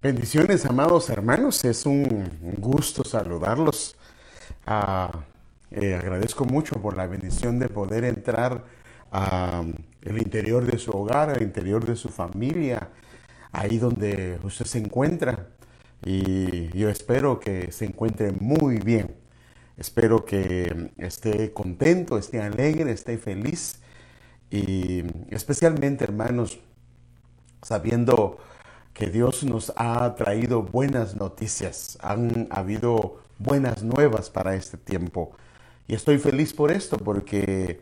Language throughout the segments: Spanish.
Bendiciones, amados hermanos. Es un gusto saludarlos. Ah, eh, agradezco mucho por la bendición de poder entrar al interior de su hogar, al interior de su familia, ahí donde usted se encuentra. Y yo espero que se encuentre muy bien. Espero que esté contento, esté alegre, esté feliz. Y especialmente, hermanos, sabiendo que Dios nos ha traído buenas noticias, han habido buenas nuevas para este tiempo. Y estoy feliz por esto porque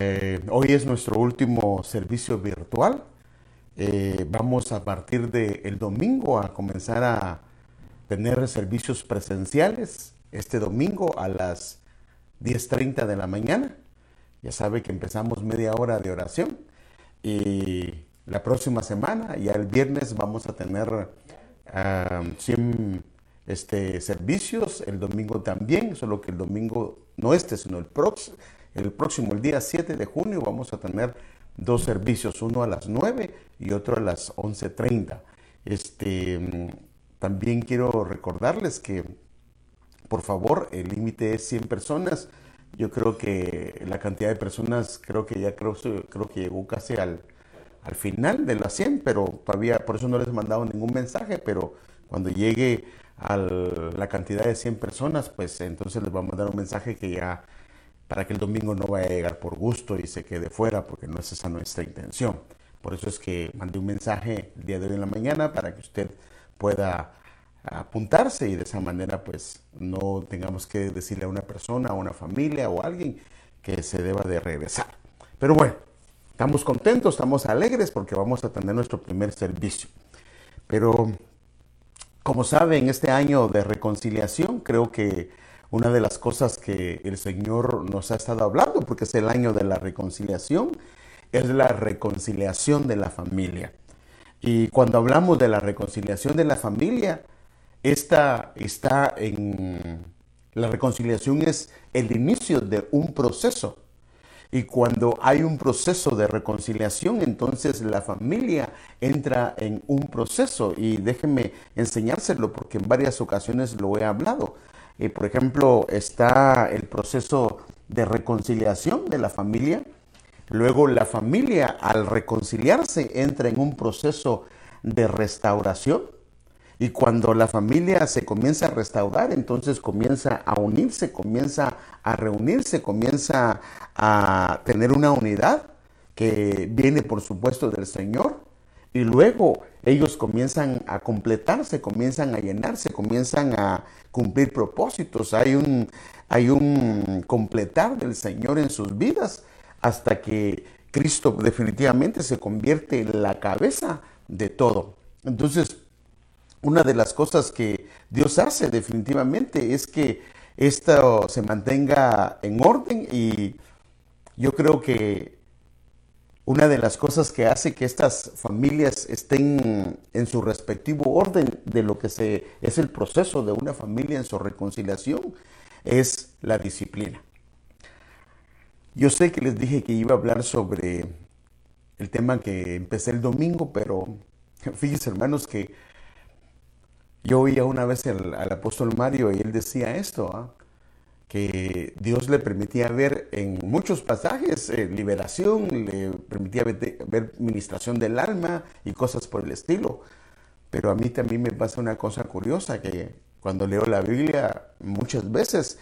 eh, hoy es nuestro último servicio virtual. Eh, vamos a partir del domingo a comenzar a tener servicios presenciales este domingo a las 10.30 de la mañana. Ya sabe que empezamos media hora de oración y la próxima semana. Ya el viernes vamos a tener 100 este, servicios, el domingo también, solo que el domingo no este, sino el próximo, el próximo, el día 7 de junio, vamos a tener dos servicios, uno a las 9 y otro a las 11.30. Este, también quiero recordarles que, por favor, el límite es 100 personas. Yo creo que la cantidad de personas, creo que ya creo, creo que llegó casi al al final de las 100, pero todavía por eso no les he mandado ningún mensaje, pero cuando llegue a la cantidad de 100 personas, pues entonces les vamos a dar un mensaje que ya para que el domingo no vaya a llegar por gusto y se quede fuera, porque no es esa nuestra intención. Por eso es que mandé un mensaje el día de hoy en la mañana para que usted pueda apuntarse y de esa manera pues no tengamos que decirle a una persona, a una familia o a alguien que se deba de regresar. Pero bueno, Estamos contentos, estamos alegres porque vamos a tener nuestro primer servicio. Pero, como saben, este año de reconciliación, creo que una de las cosas que el Señor nos ha estado hablando, porque es el año de la reconciliación, es la reconciliación de la familia. Y cuando hablamos de la reconciliación de la familia, esta está en... La reconciliación es el inicio de un proceso y cuando hay un proceso de reconciliación, entonces la familia entra en un proceso. Y déjenme enseñárselo porque en varias ocasiones lo he hablado. Eh, por ejemplo, está el proceso de reconciliación de la familia. Luego la familia al reconciliarse entra en un proceso de restauración. Y cuando la familia se comienza a restaurar, entonces comienza a unirse, comienza a reunirse, comienza a tener una unidad que viene por supuesto del Señor. Y luego ellos comienzan a completarse, comienzan a llenarse, comienzan a cumplir propósitos. Hay un, hay un completar del Señor en sus vidas hasta que Cristo definitivamente se convierte en la cabeza de todo. Entonces, una de las cosas que Dios hace definitivamente es que esto se mantenga en orden y yo creo que una de las cosas que hace que estas familias estén en su respectivo orden de lo que se, es el proceso de una familia en su reconciliación es la disciplina. Yo sé que les dije que iba a hablar sobre el tema que empecé el domingo, pero fíjense hermanos que yo oía una vez al, apóstol Mario y él decía esto, ¿ah? que Dios le permitía ver en muchos pasajes eh, liberación, le permitía ver, ver, ministración del alma y cosas por el estilo. Pero a mí también me pasa una cosa curiosa, que cuando leo la Biblia muchas veces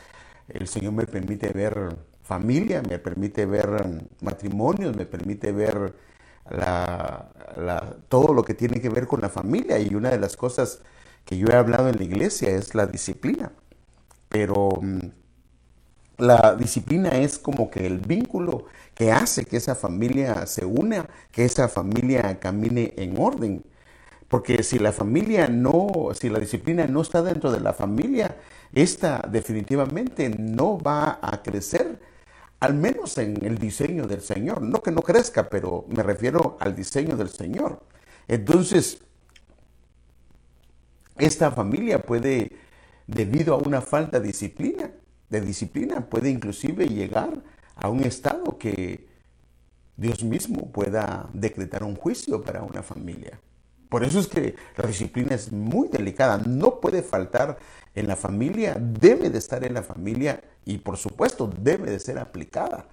el Señor me permite ver familia, me permite ver matrimonios, me permite ver todo lo que tiene que ver con la familia. Y una de las cosas que yo he hablado en la iglesia es la disciplina. Pero mm, la disciplina es como que el vínculo que hace que esa familia se una, que esa familia camine en orden. Porque si la familia no, si la disciplina no está dentro de la familia, esta definitivamente no va a crecer, al menos en el diseño del Señor. No que no crezca, pero me refiero al diseño del Señor. Entonces, esta familia puede, debido a una falta de disciplina, de disciplina, puede inclusive llegar a un estado que Dios mismo pueda decretar un juicio para una familia. Por eso es que la disciplina es muy delicada, no puede faltar en la familia, debe de estar en la familia y por supuesto debe de ser aplicada,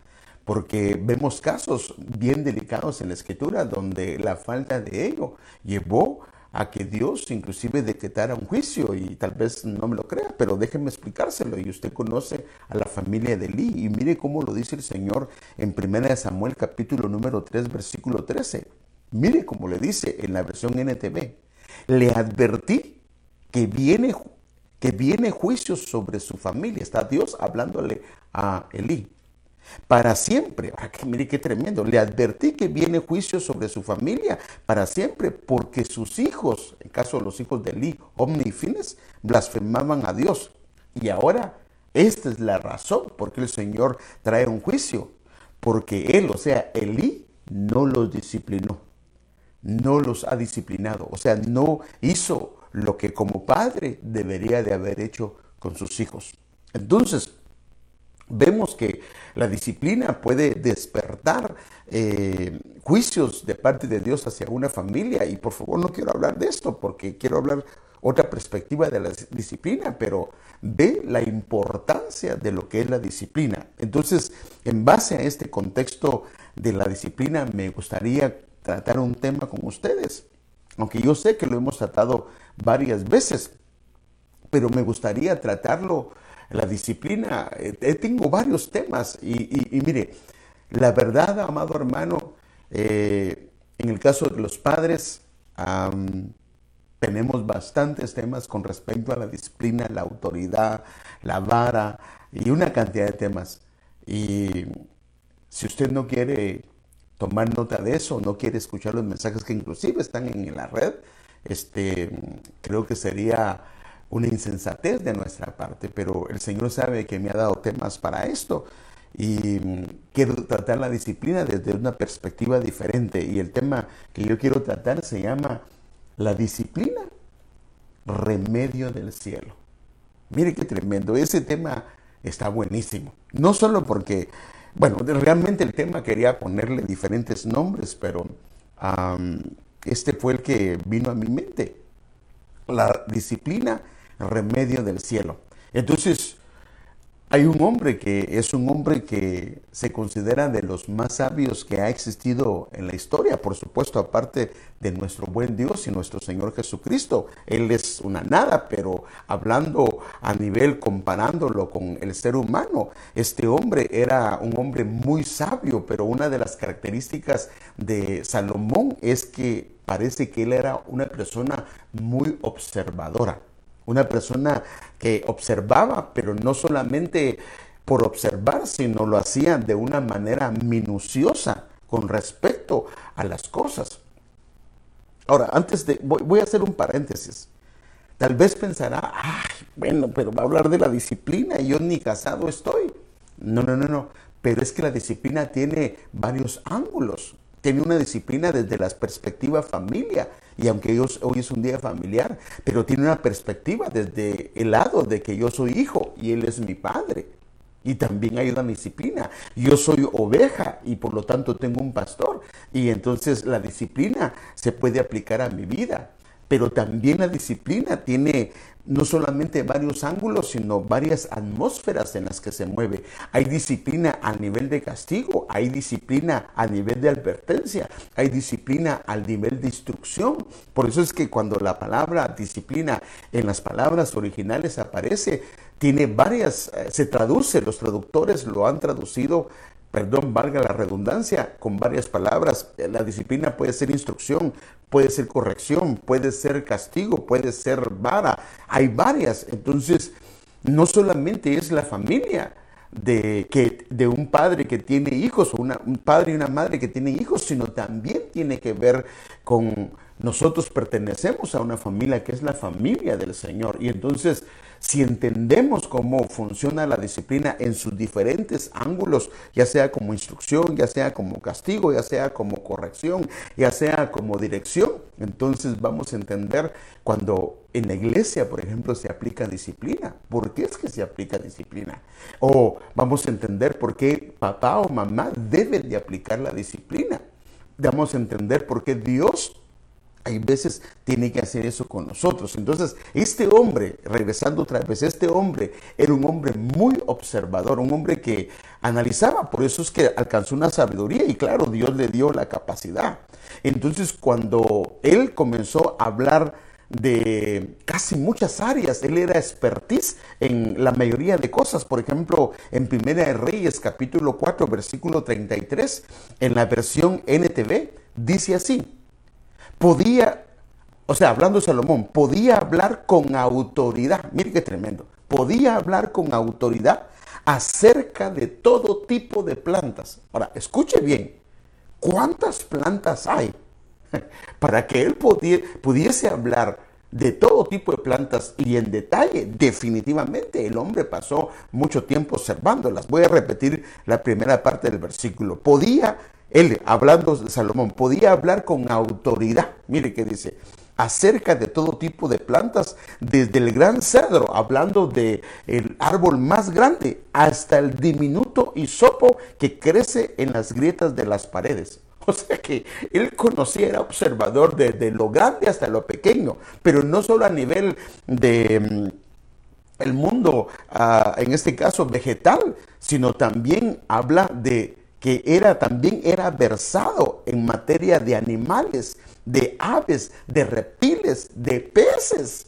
porque vemos casos bien delicados en la escritura donde la falta de ello llevó a que Dios inclusive decretara un juicio y tal vez no me lo crea, pero déjenme explicárselo y usted conoce a la familia de Eli y mire cómo lo dice el Señor en 1 Samuel capítulo número 3 versículo 13. Mire cómo le dice en la versión NTV. Le advertí que viene, que viene juicio sobre su familia. Está Dios hablándole a Elí. Para siempre. Ah, mire qué tremendo. Le advertí que viene juicio sobre su familia para siempre, porque sus hijos, en caso de los hijos de Elí, Omni y Fines, blasfemaban a Dios. Y ahora, esta es la razón por qué el Señor trae un juicio. Porque él, o sea, Elí, no los disciplinó no los ha disciplinado, o sea, no hizo lo que como padre debería de haber hecho con sus hijos. Entonces, vemos que la disciplina puede despertar eh, juicios de parte de Dios hacia una familia y por favor no quiero hablar de esto porque quiero hablar otra perspectiva de la disciplina, pero ve la importancia de lo que es la disciplina. Entonces, en base a este contexto de la disciplina, me gustaría tratar un tema con ustedes. Aunque yo sé que lo hemos tratado varias veces, pero me gustaría tratarlo, la disciplina. Eh, eh, tengo varios temas y, mire, la verdad, amado hermano, eh, en el caso de los padres, tenemos bastantes temas con respecto a la disciplina, la autoridad, la vara y una cantidad de temas. Y si usted no quiere tomar nota de eso, no quiere escuchar los mensajes que inclusive están en la red, este, creo que sería una insensatez de nuestra parte, pero el Señor sabe que me ha dado temas para esto y quiero tratar la disciplina desde una perspectiva diferente y el tema que yo quiero tratar se llama la disciplina, remedio del cielo. Mire qué tremendo, ese tema está buenísimo, no solo porque bueno, realmente el tema quería ponerle diferentes nombres, pero este fue el que vino a mi mente. La disciplina, remedio del cielo. Entonces, hay un hombre que es un hombre que se considera de los más sabios que ha existido en la historia, por supuesto, aparte de nuestro buen Dios y nuestro Señor Jesucristo. Él es una nada, pero hablando a nivel, comparándolo con el ser humano, este hombre era un hombre muy sabio, pero una de las características de Salomón es que parece que él era una persona muy observadora una persona que observaba, pero no solamente por observar, sino lo hacía de una manera minuciosa con respecto a las cosas. Ahora, antes de, voy, a hacer un paréntesis. Tal vez pensará, ay, bueno, pero va a hablar de la disciplina y yo ni casado estoy. No, no, no, no. Pero es que la disciplina tiene varios ángulos. Tiene una disciplina desde la perspectiva familia, y aunque hoy es un día familiar, pero tiene una perspectiva desde el lado de que yo soy hijo y él es mi padre. Y también hay una disciplina. Yo soy oveja y por lo tanto tengo un pastor. Y entonces la disciplina se puede aplicar a mi vida. Pero también la disciplina tiene no solamente varios ángulos, sino varias atmósferas en las que se mueve. Hay disciplina a nivel de castigo, hay disciplina a nivel de advertencia, hay disciplina al nivel de instrucción. Por eso es que cuando la palabra disciplina en las palabras originales aparece, tiene varias, eh, se traduce, los traductores lo han traducido perdón, valga la redundancia, con varias palabras. La disciplina puede ser instrucción, puede ser corrección, puede ser castigo, puede ser vara. Hay varias. Entonces, no solamente es la familia de, que, de un padre que tiene hijos o un padre y una madre que tienen hijos, sino también tiene que ver con nosotros pertenecemos a una familia que es la familia del Señor. Y entonces si entendemos cómo funciona la disciplina en sus diferentes ángulos, ya sea como instrucción, ya sea como castigo, ya sea como corrección, ya sea como dirección, entonces vamos a entender cuando en la iglesia, por ejemplo, se aplica disciplina. ¿Por qué es que se aplica disciplina? O vamos a entender por qué papá o mamá deben de aplicar la disciplina. Vamos a entender por qué Dios hay veces tiene que hacer eso con nosotros. Entonces, este hombre, regresando otra vez, este hombre era un hombre muy observador, un hombre que analizaba, por eso es que alcanzó una sabiduría y claro, Dios le dio la capacidad. Entonces, cuando él comenzó a hablar de casi muchas áreas. Él era expertise en la mayoría de cosas. Por ejemplo, en Primera de Reyes, capítulo 4, versículo 33, en la versión NTV, dice así podía, o sea, hablando Salomón, podía hablar con autoridad. Mire qué tremendo. Podía hablar con autoridad acerca de todo tipo de plantas. Ahora, escuche bien, ¿cuántas plantas hay? Para que él pudiese hablar de todo tipo de plantas y en detalle, definitivamente el hombre pasó mucho tiempo observándolas. Voy a repetir la primera parte del versículo. Podía él, hablando de Salomón, podía hablar con autoridad. Mire qué dice, acerca de todo tipo de plantas, desde el gran cedro, hablando del el árbol más grande, hasta el diminuto hisopo que crece en las grietas de las paredes. O sea que él conocía, era observador de, lo grande hasta lo pequeño, pero no solo a nivel de mm, el mundo, ah, en este caso vegetal, sino también habla de que era también era versado en materia de animales, de aves, de reptiles, de peces.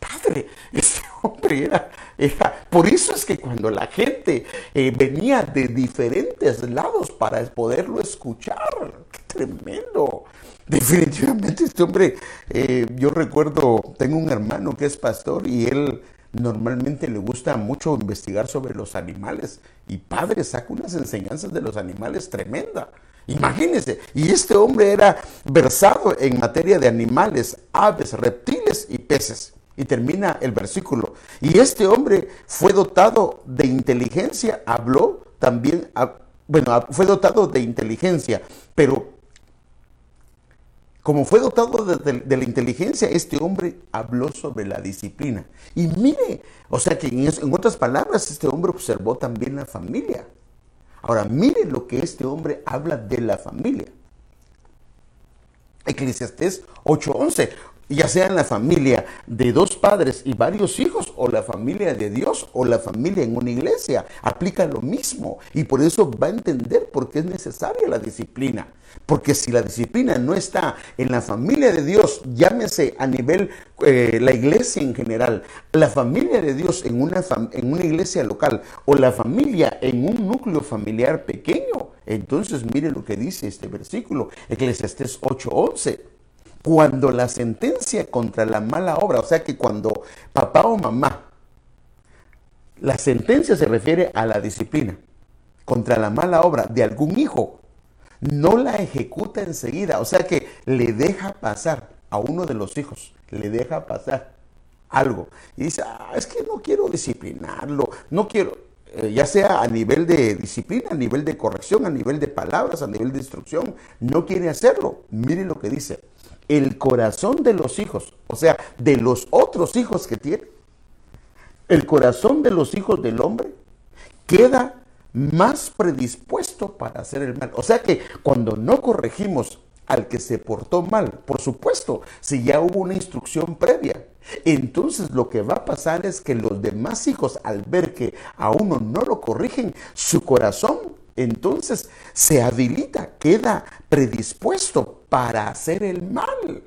Padre, ese hombre era, era, por eso es que cuando la gente eh, venía de diferentes lados para poderlo escuchar, qué tremendo. Definitivamente este hombre, eh, yo recuerdo, tengo un hermano que es pastor y él normalmente le gusta mucho investigar sobre los animales y padre saca unas enseñanzas de los animales tremenda. Imagínense, y este hombre era versado en materia de animales, aves, reptiles y peces. Y termina el versículo. Y este hombre fue dotado de inteligencia, habló también, bueno, fue dotado de inteligencia, pero como fue dotado de, la inteligencia, este hombre habló sobre la disciplina. Y mire, o sea que en, en, otras palabras, este hombre observó también la familia. Ahora, mire lo que este hombre habla de la familia. Eclesiastés 8:11 ya sea en la familia de dos padres y varios hijos, o la familia de Dios, o la familia en una iglesia, aplica lo mismo. Y por eso va a entender por qué es necesaria la disciplina. Porque si la disciplina no está en la familia de Dios, llámese a nivel eh, la iglesia en general, la familia de Dios en una, en una iglesia local, o la familia en un núcleo familiar pequeño, entonces mire lo que dice este versículo, Eclesiastés 8:11 cuando la sentencia contra la mala obra, o sea que cuando papá o mamá, la sentencia se refiere a la disciplina contra la mala obra de algún hijo, no la ejecuta enseguida, o sea que le deja pasar a uno de los hijos, le deja pasar algo. Y dice, ah, es que no quiero disciplinarlo, no quiero, eh, ya sea a nivel de disciplina, a nivel de corrección, a nivel de palabras, a nivel de instrucción, no quiere hacerlo. Mire lo que dice el corazón de los hijos, o sea, de los otros hijos que tiene, el corazón de los hijos del hombre queda más predispuesto para hacer el mal. O sea que cuando no corregimos al que se portó mal, por supuesto, si ya hubo una instrucción previa, entonces lo que va a pasar es que los demás hijos, al ver que a uno no lo corrigen, su corazón entonces se habilita, queda predispuesto para hacer el mal.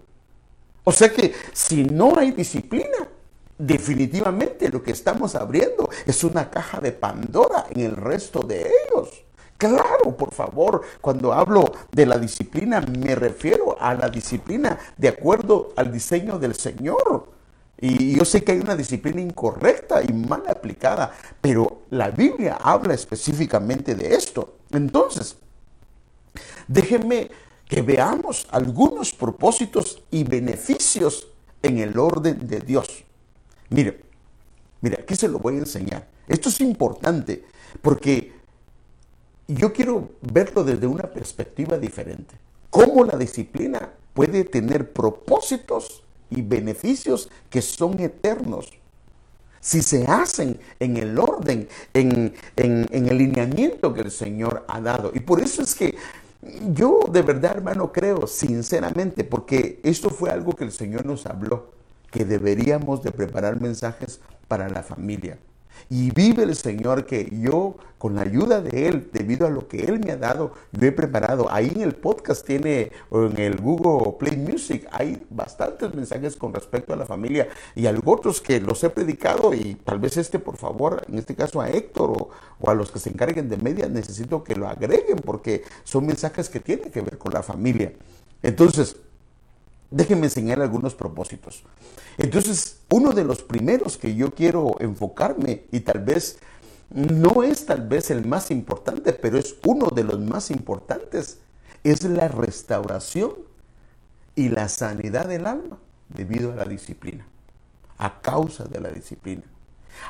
O sea que si no hay disciplina, definitivamente lo que estamos abriendo es una caja de Pandora en el resto de ellos. Claro, por favor, cuando hablo de la disciplina me refiero a la disciplina de acuerdo al diseño del Señor. Y yo sé que hay una disciplina incorrecta y mal aplicada, pero la Biblia habla específicamente de esto. Entonces, déjenme que veamos algunos propósitos y beneficios en el orden de Dios. Mire, mire, aquí se lo voy a enseñar. Esto es importante porque yo quiero verlo desde una perspectiva diferente. ¿Cómo la disciplina puede tener propósitos y beneficios que son eternos. Si se hacen en el orden, en, el lineamiento que el Señor ha dado. Y por eso es que Yo de verdad, hermano, creo sinceramente, porque esto fue algo que el Señor nos habló, que deberíamos de preparar mensajes para la familia. Y vive el Señor que yo, con la ayuda de Él, debido a lo que Él me ha dado, yo he preparado. Ahí en el podcast tiene, o en el Google Play Music, hay bastantes mensajes con respecto a la familia y otros que los he predicado y tal vez este, por favor, en este caso a Héctor o, o a los que se encarguen de media, necesito que lo agreguen porque son mensajes que tienen que ver con la familia. Entonces, Déjenme enseñar algunos propósitos. Entonces, uno de los primeros que yo quiero enfocarme y tal vez no es tal vez el más importante, pero es uno de los más importantes, es la restauración y la sanidad del alma debido a la disciplina, a causa de la disciplina.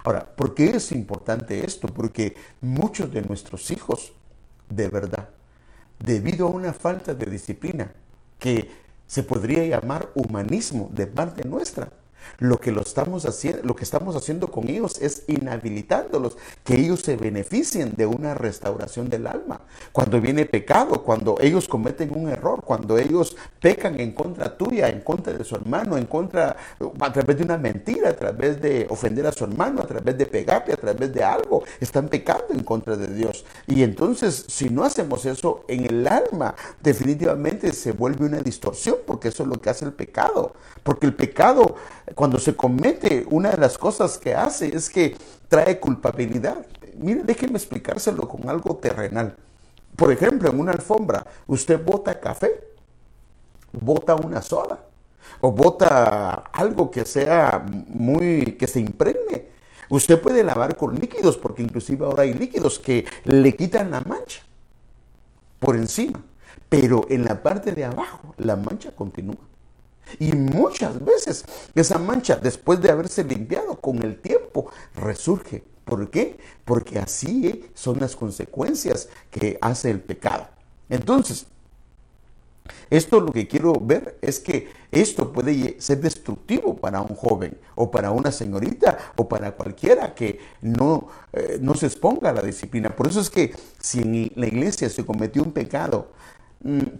Ahora, ¿por qué es importante esto? Porque muchos de nuestros hijos, de verdad, debido a una falta de disciplina, que se podría llamar humanismo de parte nuestra. Lo que, lo, estamos haciendo, lo que estamos haciendo con ellos es inhabilitándolos, que ellos se beneficien de una restauración del alma. Cuando viene pecado, cuando ellos cometen un error, cuando ellos pecan en contra tuya, en contra de su hermano, en contra, a través de una mentira, a través de ofender a su hermano, a través de pegarle, a través de algo, están pecando en contra de Dios. Y entonces, si no hacemos eso en el alma, definitivamente se vuelve una distorsión, porque eso es lo que hace el pecado. Porque el pecado cuando se comete, una de las cosas que hace es que trae culpabilidad. Mire, déjeme explicárselo con algo terrenal. Por ejemplo, en una alfombra, usted bota café, bota una soda, o bota algo que sea muy, que se impregne. Usted puede lavar con líquidos, porque inclusive ahora hay líquidos que le quitan la mancha por encima, pero en la parte de abajo la mancha continúa. Y muchas veces esa mancha, después de haberse limpiado con el tiempo, resurge. ¿Por qué? Porque así son las consecuencias que hace el pecado. Entonces, esto lo que quiero ver es que esto puede ser destructivo para un joven o para una señorita o para cualquiera que no, eh, no se exponga a la disciplina. Por eso es que si en la iglesia se cometió un pecado,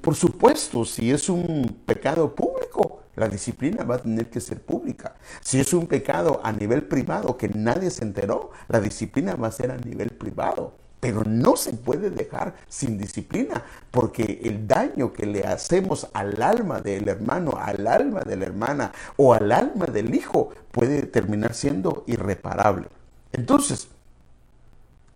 por supuesto, si es un pecado público, la disciplina va a tener que ser pública. Si es un pecado a nivel privado que nadie se enteró, la disciplina va a ser a nivel privado. Pero no se puede dejar sin disciplina, porque el daño que le hacemos al alma del hermano, al alma de la hermana o al alma del hijo puede terminar siendo irreparable. Entonces,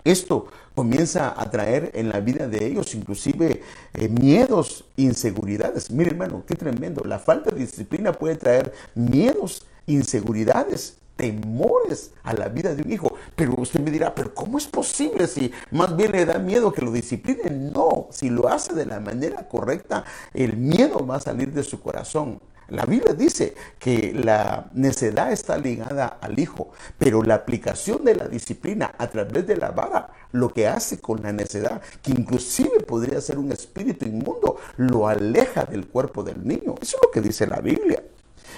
esto comienza a traer en la vida de ellos inclusive eh, miedos, inseguridades. Mire hermano, qué tremendo. La falta de disciplina puede traer miedos, inseguridades, temores a la vida de un hijo. Pero usted me dirá, pero ¿cómo es posible si más bien le da miedo que lo discipline? No, si lo hace de la manera correcta, el miedo va a salir de su corazón. La Biblia dice que la necedad está ligada al hijo, pero la aplicación de la disciplina a través de la vara, lo que hace con la necedad, que inclusive podría ser un espíritu inmundo, lo aleja del cuerpo del niño. Eso es lo que dice la Biblia.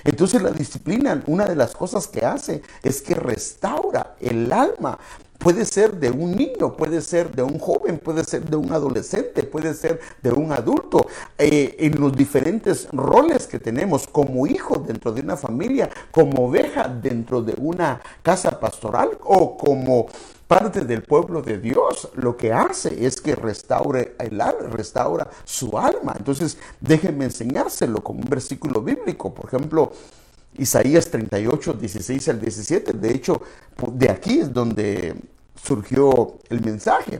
Entonces la disciplina, una de las cosas que hace es que restaura el alma. Puede ser de un niño, puede ser de un joven, puede ser de un adolescente, puede ser de un adulto. Eh, en los diferentes roles que tenemos como hijo dentro de una familia, como oveja dentro de una casa pastoral o como parte del pueblo de Dios, lo que hace es que restaure el alma, restaura su alma. Entonces, déjenme enseñárselo con un versículo bíblico. Por ejemplo, Isaías 38, 16 al 17. De hecho, de aquí es donde surgió el mensaje.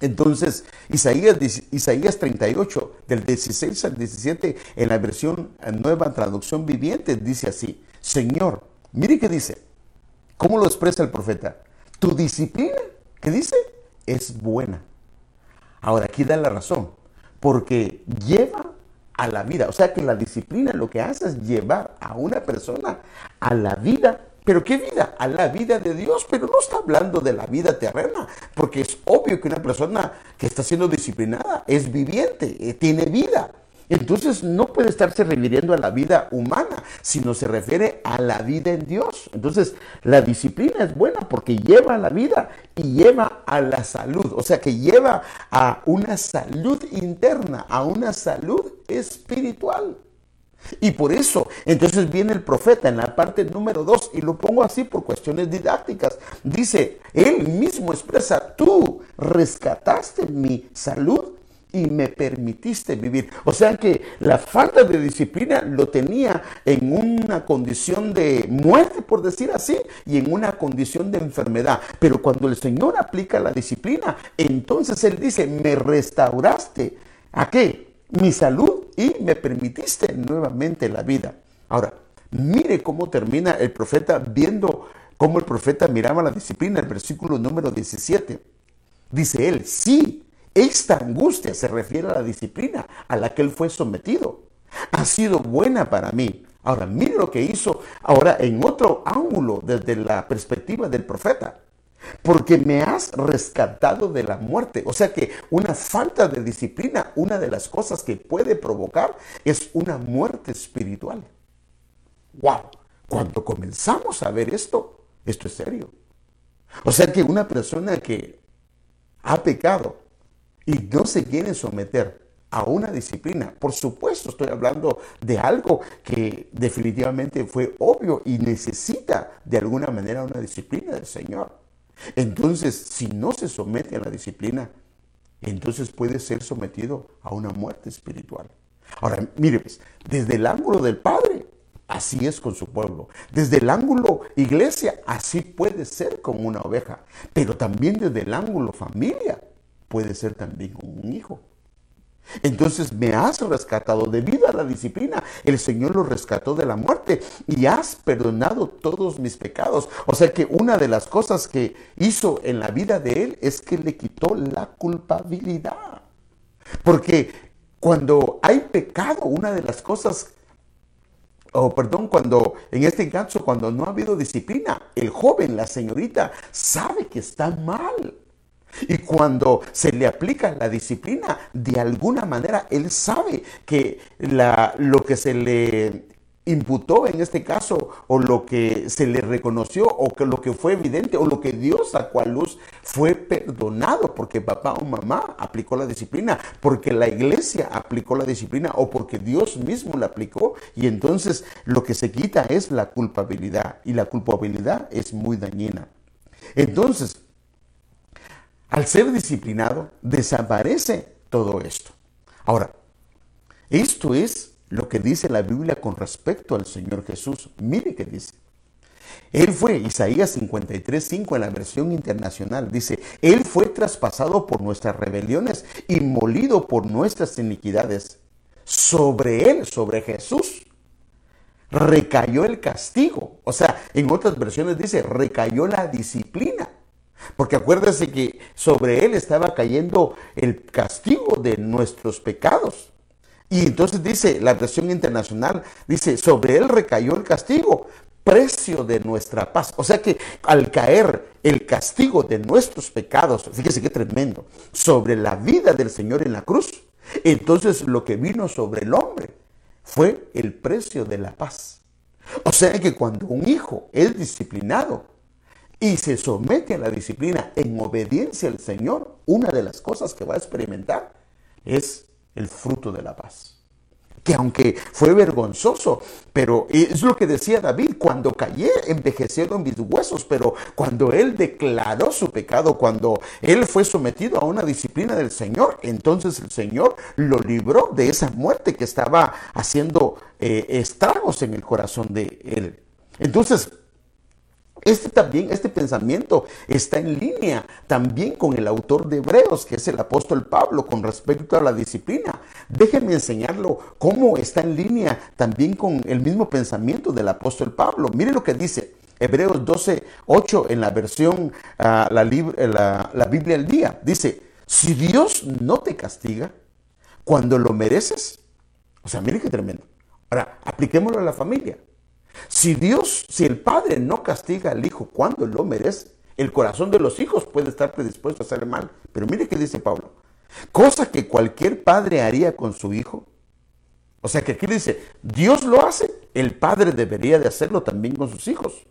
Entonces, Isaías, Isaías 38, del 16 al 17, en la versión nueva traducción viviente, dice así, Señor, mire qué dice, ¿cómo lo expresa el profeta? Tu disciplina, ¿qué dice? Es buena. Ahora, aquí da la razón, porque lleva a la vida. O sea que la disciplina lo que hace es llevar a una persona a la vida. ¿Pero qué vida? A la vida de Dios, pero no está hablando de la vida terrena, porque es obvio que una persona que está siendo disciplinada es viviente, eh, tiene vida. Entonces no puede estarse refiriendo a la vida humana, sino se refiere a la vida en Dios. Entonces la disciplina es buena porque lleva a la vida y lleva a la salud, o sea que lleva a una salud interna, a una salud espiritual. Y por eso, entonces viene el profeta en la parte número dos, y lo pongo así por cuestiones didácticas. Dice, él mismo expresa, tú rescataste mi salud y me permitiste vivir. O sea que la falta de disciplina lo tenía en una condición de muerte, por decir así, y en una condición de enfermedad. Pero cuando el Señor aplica la disciplina, entonces Él dice, me restauraste. ¿A qué? Mi salud y me permitiste nuevamente la vida. Ahora, mire cómo termina el profeta viendo cómo el profeta miraba la disciplina, el versículo número 17. Dice él, sí, esta angustia se refiere a la disciplina a la que él fue sometido. Ha sido buena para mí. Ahora, mire lo que hizo ahora en otro ángulo desde la perspectiva del profeta. Porque me has rescatado de la muerte. O sea que una falta de disciplina, una de las cosas que puede provocar es una muerte espiritual. ¡Wow! Cuando comenzamos a ver esto, esto es serio. O sea que una persona que ha pecado y no se quieren someter a una disciplina. Por supuesto, estoy hablando de algo que definitivamente fue obvio y necesita de alguna manera una disciplina del Señor. Entonces, si no se somete a la disciplina, entonces puede ser sometido a una muerte espiritual. Ahora, mire, pues, desde el ángulo del Padre, así es con su pueblo. Desde el ángulo iglesia, así puede ser con una oveja. Pero también desde el ángulo familia, puede ser también un hijo. Entonces me has rescatado debido a la disciplina. El Señor lo rescató de la muerte y has perdonado todos mis pecados. O sea que una de las cosas que hizo en la vida de él es que le quitó la culpabilidad. Porque cuando hay pecado, una de las cosas o perdón, cuando en este caso, cuando no ha habido disciplina, el joven, la señorita, sabe que está mal. Y cuando se le aplica la disciplina, de alguna manera él sabe que lo que se le imputó en este caso, o lo que se le reconoció, o que lo que fue evidente, o lo que Dios sacó a luz, fue perdonado porque papá o mamá aplicó la disciplina, porque la iglesia aplicó la disciplina, o porque Dios mismo la aplicó, y entonces lo que se quita es la culpabilidad, y la culpabilidad es muy dañina. Entonces, al ser disciplinado, desaparece todo esto. Ahora, esto es lo que dice la Biblia con respecto al Señor Jesús. Mire qué dice. Él fue, Isaías 53:5 en la versión internacional, dice, Él fue traspasado por nuestras rebeliones y molido por nuestras iniquidades. Sobre Él, sobre Jesús, recayó el castigo. O sea, en otras versiones dice, recayó la disciplina. Porque acuérdese que sobre él estaba cayendo el castigo de nuestros pecados. Y entonces dice la versión internacional, dice, sobre él recayó el castigo, precio de nuestra paz. O sea que al caer el castigo de nuestros pecados, fíjese qué tremendo, sobre la vida del Señor en la cruz, entonces lo que vino sobre el hombre fue el precio de la paz. O sea que cuando un hijo es disciplinado, y se somete a la disciplina en obediencia al Señor, una de las cosas que va a experimentar es el fruto de la paz. Que aunque fue vergonzoso, pero es lo que decía David, cuando callé envejecieron mis huesos, pero cuando él declaró su pecado, cuando él fue sometido a una disciplina del Señor, entonces el Señor lo libró de esa muerte que estaba haciendo eh, estragos en el corazón de él. Entonces, este también, este pensamiento está en línea también con el autor de Hebreos, que es el apóstol Pablo, con respecto a la disciplina. Déjenme enseñarlo cómo está en línea también con el mismo pensamiento del apóstol Pablo. Mire lo que dice Hebreos 12, 8 en la versión, uh, la, la, la Biblia al día. Dice, si Dios no te castiga cuando lo mereces, o sea, mire qué tremendo. Ahora, apliquémoslo a la familia. Si Dios, si el padre no castiga al hijo cuando lo merece, el corazón de los hijos puede estar predispuesto a hacer mal. Pero mire qué dice Pablo. Cosa que cualquier padre haría con su hijo, O sea que aquí dice, Dios lo hace, el padre debería de hacerlo también con sus hijos.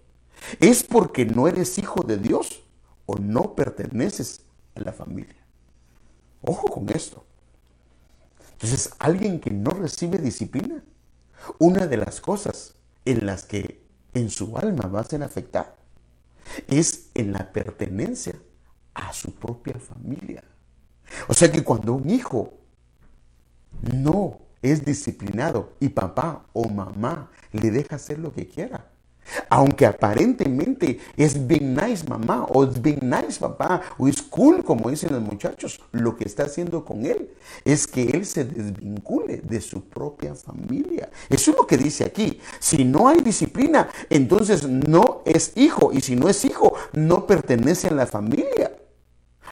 Es porque no eres hijo de Dios o no perteneces a la familia. Ojo con esto. Entonces, alguien que no recibe disciplina, una de las cosas en las que en su alma va a ser afectada es en la pertenencia a su propia familia. O sea que cuando un hijo no es disciplinado y papá o mamá le deja hacer lo que quiera, aunque aparentemente es bien nice mamá o es bien nice papá o es cool como dicen los muchachos, lo que está haciendo con él es que él se desvincule de su propia familia. Eso es lo que dice aquí. Si no hay disciplina, entonces no es hijo y si no es hijo, no pertenece a la familia.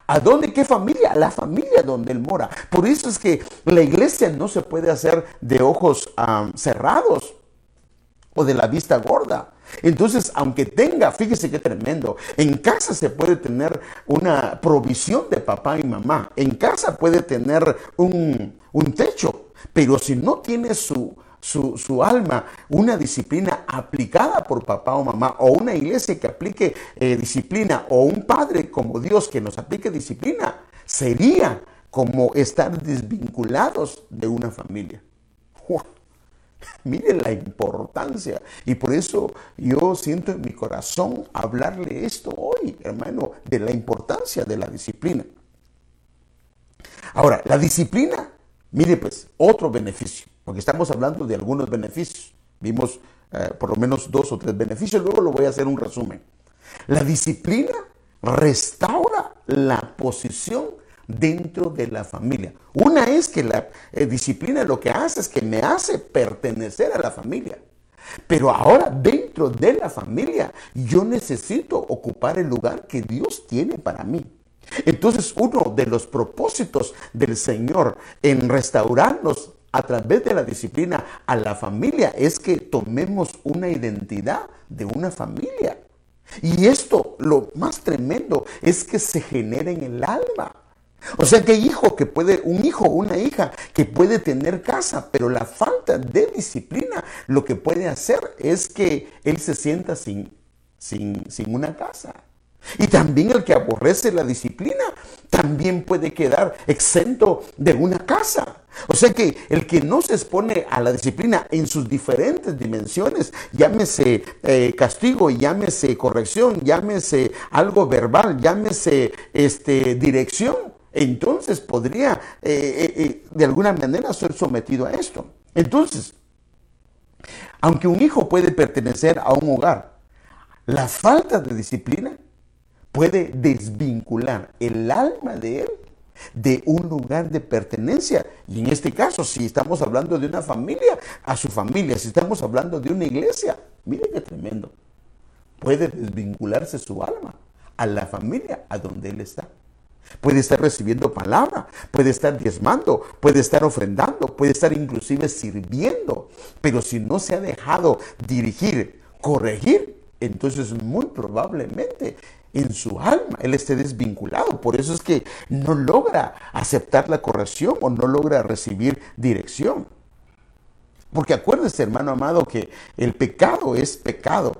¿A dónde? ¿Qué familia? A la familia donde él mora. Por eso es que la iglesia no se puede hacer de ojos cerrados o de la vista gorda. Entonces, aunque tenga, fíjese qué tremendo, en casa se puede tener una provisión de papá y mamá, en casa puede tener un, techo, pero si no tiene su, su, alma una disciplina aplicada por papá o mamá, o una iglesia que aplique eh, disciplina, o un padre como Dios que nos aplique disciplina, sería como estar desvinculados de una familia. Mire la importancia. Y por eso yo siento en mi corazón hablarle esto hoy, hermano, de la importancia de la disciplina. Ahora, la disciplina, mire pues, otro beneficio, porque estamos hablando de algunos beneficios. Vimos eh, por lo menos dos o tres beneficios, luego lo voy a hacer un resumen. La disciplina restaura la posición dentro de la familia. Una es que la eh, disciplina lo que hace es que me hace pertenecer a la familia. Pero ahora dentro de la familia yo necesito ocupar el lugar que Dios tiene para mí. Entonces uno de los propósitos del Señor en restaurarnos a través de la disciplina a la familia es que tomemos una identidad de una familia. Y esto, lo más tremendo, es que se genera en el alma. O sea que hijo que puede, un hijo o una hija que puede tener casa, pero la falta de disciplina lo que puede hacer es que él se sienta sin, sin, sin una casa. Y también el que aborrece la disciplina también puede quedar exento de una casa. O sea que el que no se expone a la disciplina en sus diferentes dimensiones, llámese eh, castigo, llámese corrección, llámese algo verbal, llámese este, dirección, entonces podría eh, eh, eh, de alguna manera ser sometido a esto. Entonces, aunque un hijo puede pertenecer a un hogar, la falta de disciplina puede desvincular el alma de él de un lugar de pertenencia. Y en este caso, si estamos hablando de una familia, a su familia, si estamos hablando de una iglesia, mire qué tremendo. Puede desvincularse su alma a la familia a donde él está. Puede estar recibiendo palabra, puede estar diezmando, puede estar ofrendando, puede estar inclusive sirviendo. Pero si no se ha dejado dirigir, corregir, entonces muy probablemente en su alma él esté desvinculado. Por eso es que no logra aceptar la corrección o no logra recibir dirección. Porque acuérdese, hermano amado, que el pecado es pecado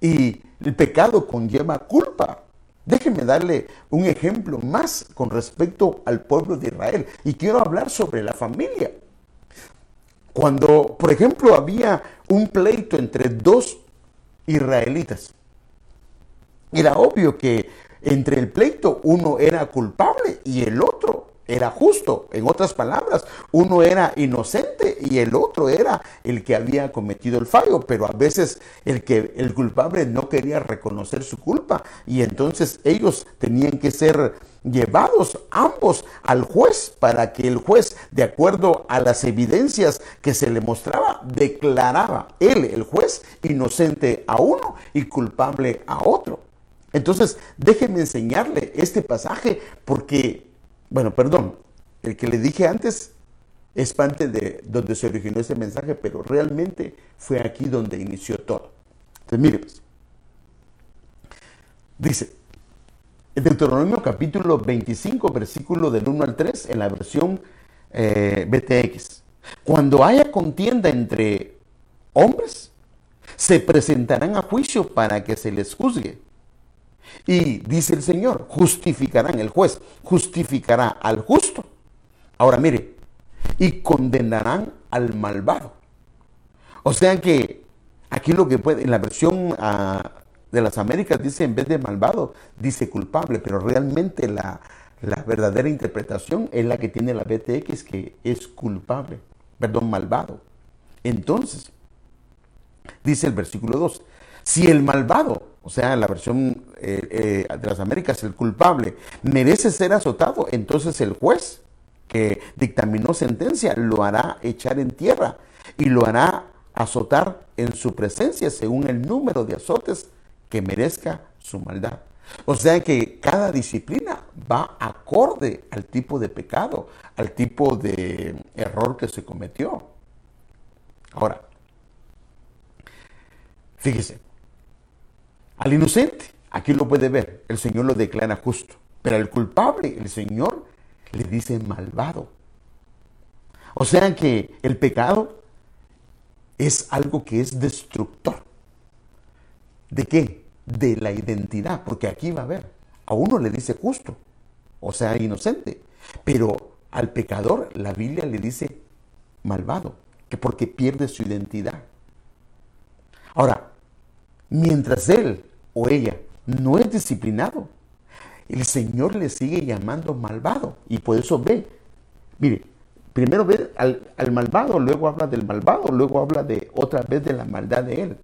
y el pecado conlleva culpa. Déjenme darle un ejemplo más con respecto al pueblo de Israel. Y quiero hablar sobre la familia. Cuando, por ejemplo, había un pleito entre dos israelitas, era obvio que entre el pleito uno era culpable y el otro era justo. En otras palabras, uno era inocente y el otro era el que había cometido el fallo, pero a veces el que el culpable no quería reconocer su culpa y entonces ellos tenían que ser llevados ambos al juez para que el juez, de acuerdo a las evidencias que se le mostraba, declaraba él, el juez, inocente a uno y culpable a otro. Entonces, déjenme enseñarle este pasaje porque bueno, perdón, el que le dije antes es parte de donde se originó ese mensaje, pero realmente fue aquí donde inició todo. Entonces, mire, pues, dice, en Deuteronomio capítulo 25, versículo del 1 al 3, en la versión eh, BTX. Cuando haya contienda entre hombres, se presentarán a juicio para que se les juzgue. Y dice el Señor, justificarán, el juez justificará al justo. Ahora mire, y condenarán al malvado. O sea que aquí lo que puede, en la versión ah, de las Américas dice en vez de malvado, dice culpable, pero realmente la, la verdadera interpretación es la que tiene la BTX, que es culpable, perdón, malvado. Entonces, dice el versículo 2, si el malvado, o sea, la versión eh, eh, de las Américas, el culpable, merece ser azotado, entonces el juez que dictaminó sentencia lo hará echar en tierra y lo hará azotar en su presencia según el número de azotes que merezca su maldad. O sea que cada disciplina va acorde al tipo de pecado, al tipo de error que se cometió. Ahora, fíjese, al inocente, aquí lo puede ver, el Señor lo declara justo, pero al culpable, el Señor le dice malvado. O sea que el pecado es algo que es destructor. ¿De qué? De la identidad, porque aquí va a ver, a uno le dice justo, o sea, inocente, pero al pecador la Biblia le dice malvado, que porque pierde su identidad. Ahora, mientras él o ella no es disciplinado, el Señor le sigue llamando malvado. Y por eso ve, mire, primero ve al, malvado, luego habla del malvado, luego habla de otra vez de la maldad de él.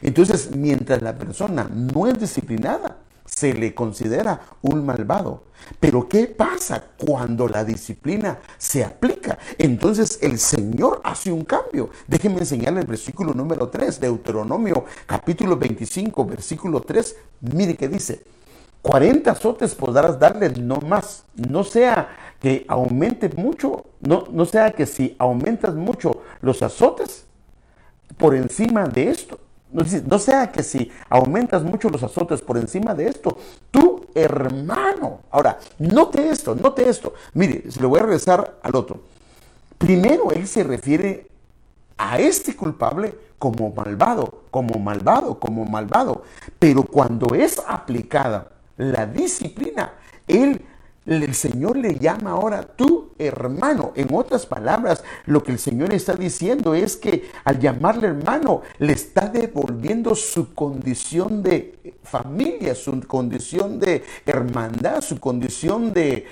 Entonces, mientras la persona no es disciplinada, se le considera un malvado. Pero ¿qué pasa cuando la disciplina se aplica? Entonces el Señor hace un cambio. Déjenme enseñarle el versículo número 3, Deuteronomio capítulo 25, versículo 3. Mire que dice, 40 azotes podrás darle, no más. No sea que aumente mucho, no, no sea que si aumentas mucho los azotes por encima de esto, no, sea que si aumentas mucho los azotes por encima de esto, tu hermano. Ahora, note esto, note esto. Mire, se lo voy a regresar al otro. Primero él se refiere a este culpable como malvado, como malvado, como malvado. Pero cuando es aplicada la disciplina. Él, el Señor le llama ahora tu hermano. En otras palabras, lo que el Señor está diciendo es que al llamarle hermano, le está devolviendo su condición de familia, su condición de hermandad, su condición de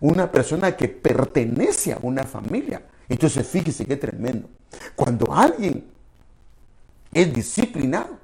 una persona que pertenece a una familia. Entonces, fíjese qué tremendo. Cuando alguien es disciplinado,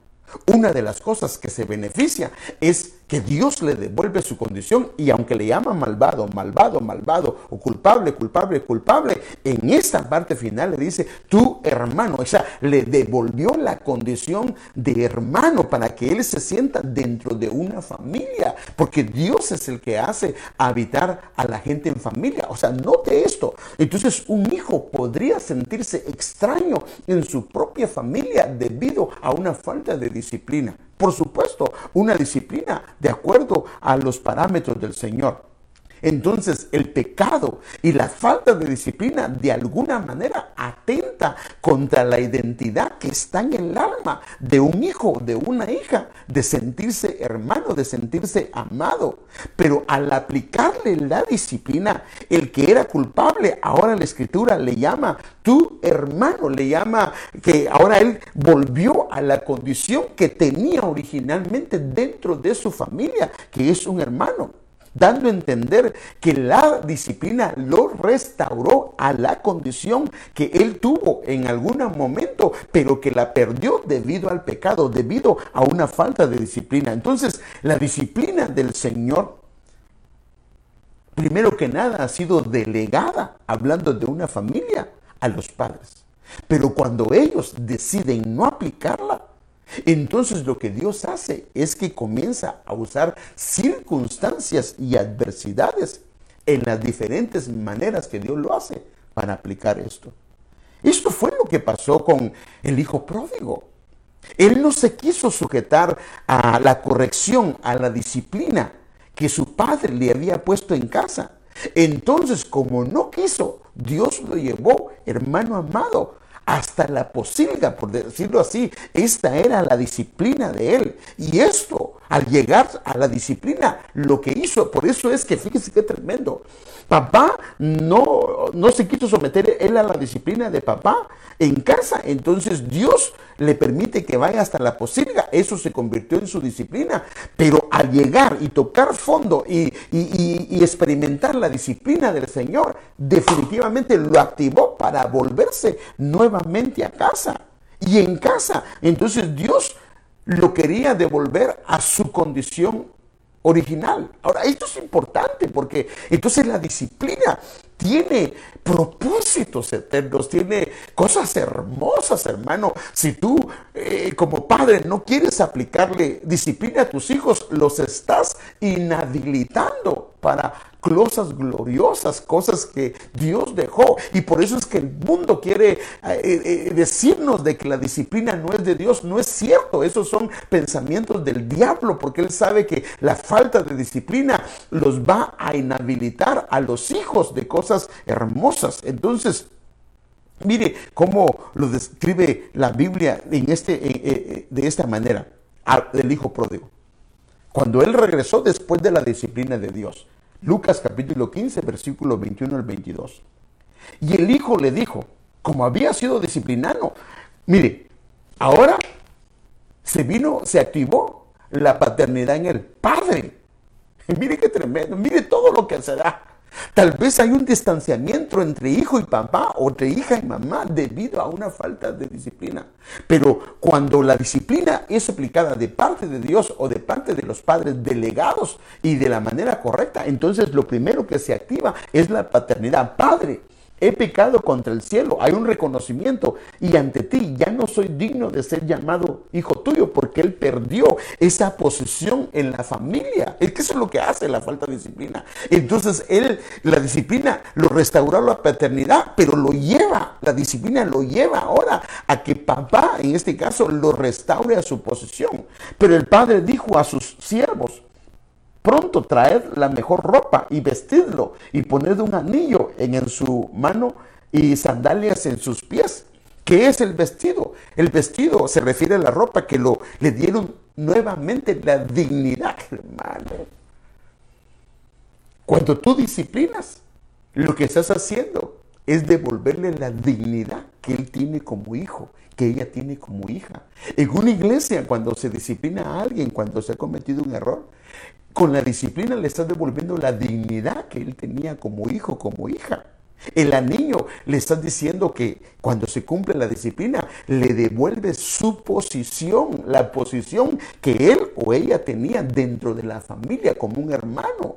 una de las cosas que se beneficia es que Dios le devuelve su condición y aunque le llama malvado, malvado, malvado o culpable, culpable, culpable, en esta parte final le dice tu hermano, o sea, le devolvió la condición de hermano para que él se sienta dentro de una familia, porque Dios es el que hace habitar a la gente en familia, o sea, note esto. Entonces un hijo podría sentirse extraño en su propia familia debido a una falta de disciplina. Por supuesto, una disciplina de acuerdo a los parámetros del Señor. Entonces el pecado y la falta de disciplina de alguna manera atenta contra la identidad que está en el alma de un hijo, de una hija, de sentirse hermano, de sentirse amado. Pero al aplicarle la disciplina, el que era culpable, ahora la escritura le llama tu hermano, le llama que ahora él volvió a la condición que tenía originalmente dentro de su familia, que es un hermano dando a entender que la disciplina lo restauró a la condición que él tuvo en algún momento, pero que la perdió debido al pecado, debido a una falta de disciplina. Entonces, la disciplina del Señor, primero que nada, ha sido delegada, hablando de una familia, a los padres. Pero cuando ellos deciden no aplicarla, entonces lo que Dios hace es que comienza a usar circunstancias y adversidades en las diferentes maneras que Dios lo hace para aplicar esto. Esto fue lo que pasó con el hijo pródigo. Él no se quiso sujetar a la corrección, a la disciplina que su padre le había puesto en casa, Entonces, como no quiso, Dios lo llevó, hermano amado, hasta la posilga, por decirlo así. Esta era la disciplina de él. Y esto, al llegar a la disciplina, lo que hizo, por eso es que fíjese qué tremendo. Papá no, no se quiso someter él a la disciplina de papá en casa. Entonces Dios le permite que vaya hasta la posilga. Eso se convirtió en su disciplina. Pero al llegar y tocar fondo y, y experimentar la disciplina del Señor, definitivamente lo activó para volverse nuevamente a casa. Y en casa, entonces Dios lo quería devolver a su condición original. Ahora, esto es importante porque entonces la disciplina tiene propósitos eternos, tiene cosas hermosas, hermano. Si tú eh, como padre no quieres aplicarle disciplina a tus hijos, los estás inhabilitando para cosas gloriosas, cosas que Dios dejó. Y por eso es que el mundo quiere eh, eh, decirnos de que la disciplina no es de Dios. No es cierto. Esos son pensamientos del diablo, porque él sabe que la falta de disciplina los va a inhabilitar a los hijos de cosas hermosas. Entonces, mire cómo lo describe la Biblia en este, eh, de esta manera, del hijo pródigo. Cuando él regresó después de la disciplina de Dios. Lucas capítulo 15, versículo 21 al 22. Y el hijo le dijo, como había sido disciplinado, mire, ahora se vino, se activó la paternidad en el padre. Mire qué tremendo, mire todo lo que se da. Tal vez hay un distanciamiento entre hijo y papá o entre hija y mamá debido a una falta de disciplina. Pero cuando la disciplina es aplicada de parte de Dios o de parte de los padres delegados y de la manera correcta, entonces lo primero que se activa es la paternidad. Padre, He pecado contra el cielo, hay un reconocimiento y ante ti ya no soy digno de ser llamado hijo tuyo porque él perdió esa posición en la familia. Es que eso es lo que hace la falta de disciplina. Entonces él, la disciplina lo restauró a la paternidad, pero lo lleva, la disciplina lo lleva ahora a que papá, en este caso, lo restaure a su posición. Pero el padre dijo a sus siervos, Pronto traed la mejor ropa y vestidlo y poned un anillo en, su mano y sandalias en sus pies. ¿Qué es el vestido? El vestido se refiere a la ropa que lo, le dieron nuevamente la dignidad, hermano. Cuando tú disciplinas, lo que estás haciendo es devolverle la dignidad que él tiene como hijo, que ella tiene como hija. En una iglesia, cuando se disciplina a alguien, cuando se ha cometido un error, con la disciplina le estás devolviendo la dignidad que él tenía como hijo, como hija. El niño le estás diciendo que cuando se cumple la disciplina, le devuelve su posición, la posición que él o ella tenía dentro de la familia, como un hermano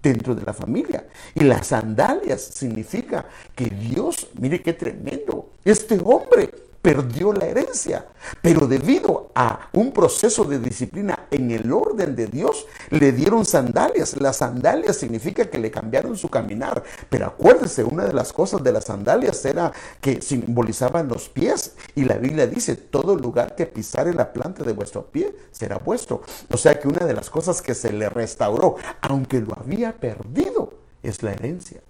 dentro de la familia. Y las sandalias significa que Dios, mire qué tremendo, este hombre perdió la herencia. Pero debido a un proceso de disciplina en el orden de Dios, le dieron sandalias. Las sandalias significa que le cambiaron su caminar. Pero acuérdese, una de las cosas de las sandalias era que simbolizaban los pies. Y la Biblia dice, todo lugar que pisare la planta de vuestro pie será vuestro. O sea que una de las cosas que se le restauró, aunque lo había perdido, es la herencia.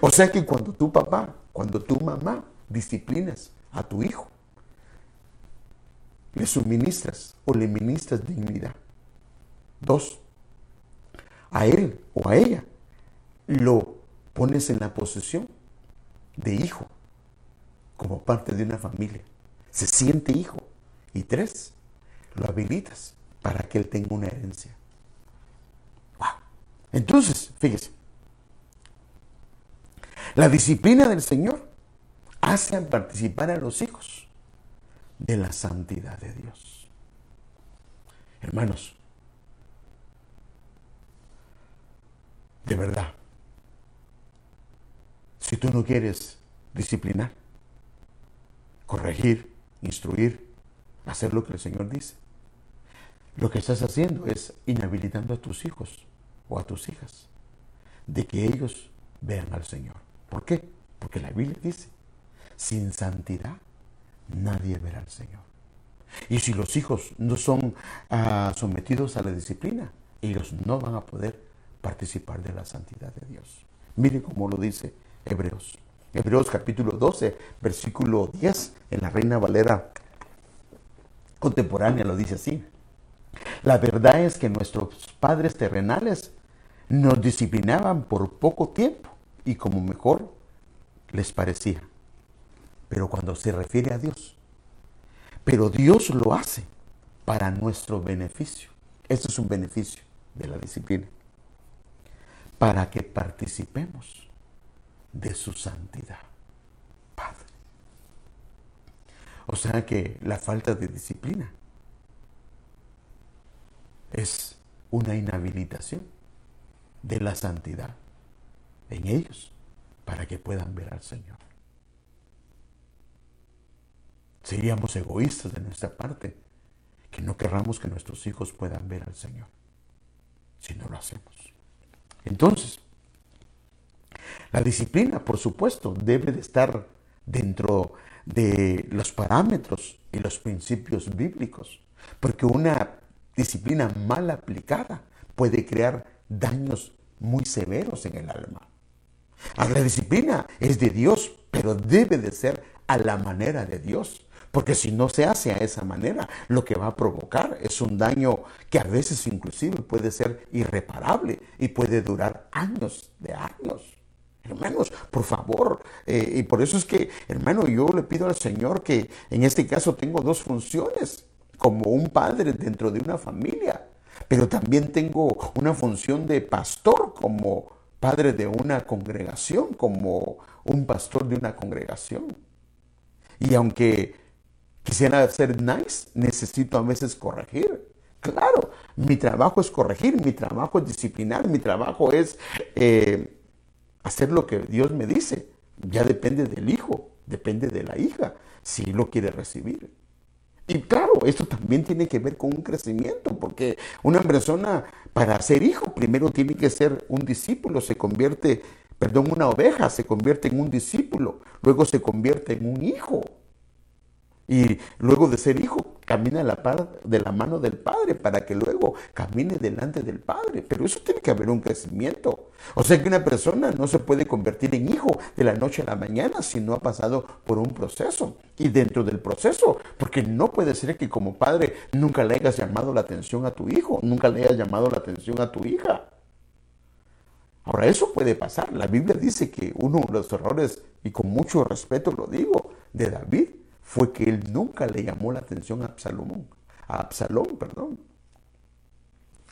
O sea que cuando tu papá, cuando tu mamá disciplinas, a tu hijo. Le suministras o le ministras dignidad. Dos, a él o a ella lo pones en la posesión de hijo, como parte de una familia. Se siente hijo. Y tres, lo habilitas para que él tenga una herencia. Wow. Entonces, fíjese, la disciplina del Señor hacen participar a los hijos de la santidad de Dios. Hermanos, de verdad, si tú no quieres disciplinar, corregir, instruir, hacer lo que el Señor dice, lo que estás haciendo es inhabilitando a tus hijos o a tus hijas de que ellos vean al Señor. ¿Por qué? Porque la Biblia dice sin santidad, nadie verá al Señor. Y si los hijos no son ah, sometidos a la disciplina, ellos no van a poder participar de la santidad de Dios. Mire cómo lo dice Hebreos. Hebreos capítulo 12, versículo 10, en la Reina Valera contemporánea lo dice así. La verdad es que nuestros padres terrenales nos disciplinaban por poco tiempo y como mejor les parecía. Pero cuando se refiere a Dios, pero Dios lo hace para nuestro beneficio. Esto es un beneficio de la disciplina. Para que participemos de su santidad. Padre. O sea que la falta de disciplina es una inhabilitación de la santidad en ellos para que puedan ver al Señor. Seríamos egoístas de nuestra parte que no querramos que nuestros hijos puedan ver al Señor si no lo hacemos. Entonces, la disciplina, por supuesto, debe de estar dentro de los parámetros y los principios bíblicos, porque una disciplina mal aplicada puede crear daños muy severos en el alma. La disciplina es de Dios, pero debe de ser a la manera de Dios. Porque si no se hace a esa manera, lo que va a provocar es un daño que a veces inclusive puede ser irreparable y puede durar años de años. Hermanos, por favor, eh, y por eso es que, hermano, yo le pido al Señor que en este caso tengo dos funciones, como un padre dentro de una familia, pero también tengo una función de pastor como padre de una congregación, como un pastor de una congregación. Y aunque quisiera ser nice, necesito a veces corregir. Claro, mi trabajo es corregir, mi trabajo es disciplinar, mi trabajo es eh, hacer lo que Dios me dice. Ya depende del hijo, depende de la hija, si lo quiere recibir. Y claro, esto también tiene que ver con un crecimiento, porque una persona para ser hijo primero tiene que ser un discípulo, se convierte, perdón, una oveja se convierte en un discípulo, luego se convierte en un hijo. Y luego de ser hijo, camina de la mano del Padre para que luego camine delante del Padre. Pero eso tiene que haber un crecimiento. O sea que una persona no se puede convertir en hijo de la noche a la mañana si no ha pasado por un proceso. Y dentro del proceso, porque no puede ser que como padre nunca le hayas llamado la atención a tu hijo, nunca le hayas llamado la atención a tu hija. Ahora, eso puede pasar. La Biblia dice que uno de los errores, y con mucho respeto lo digo, de David fue que él nunca le llamó la atención a Absalomón, a Absalón, perdón.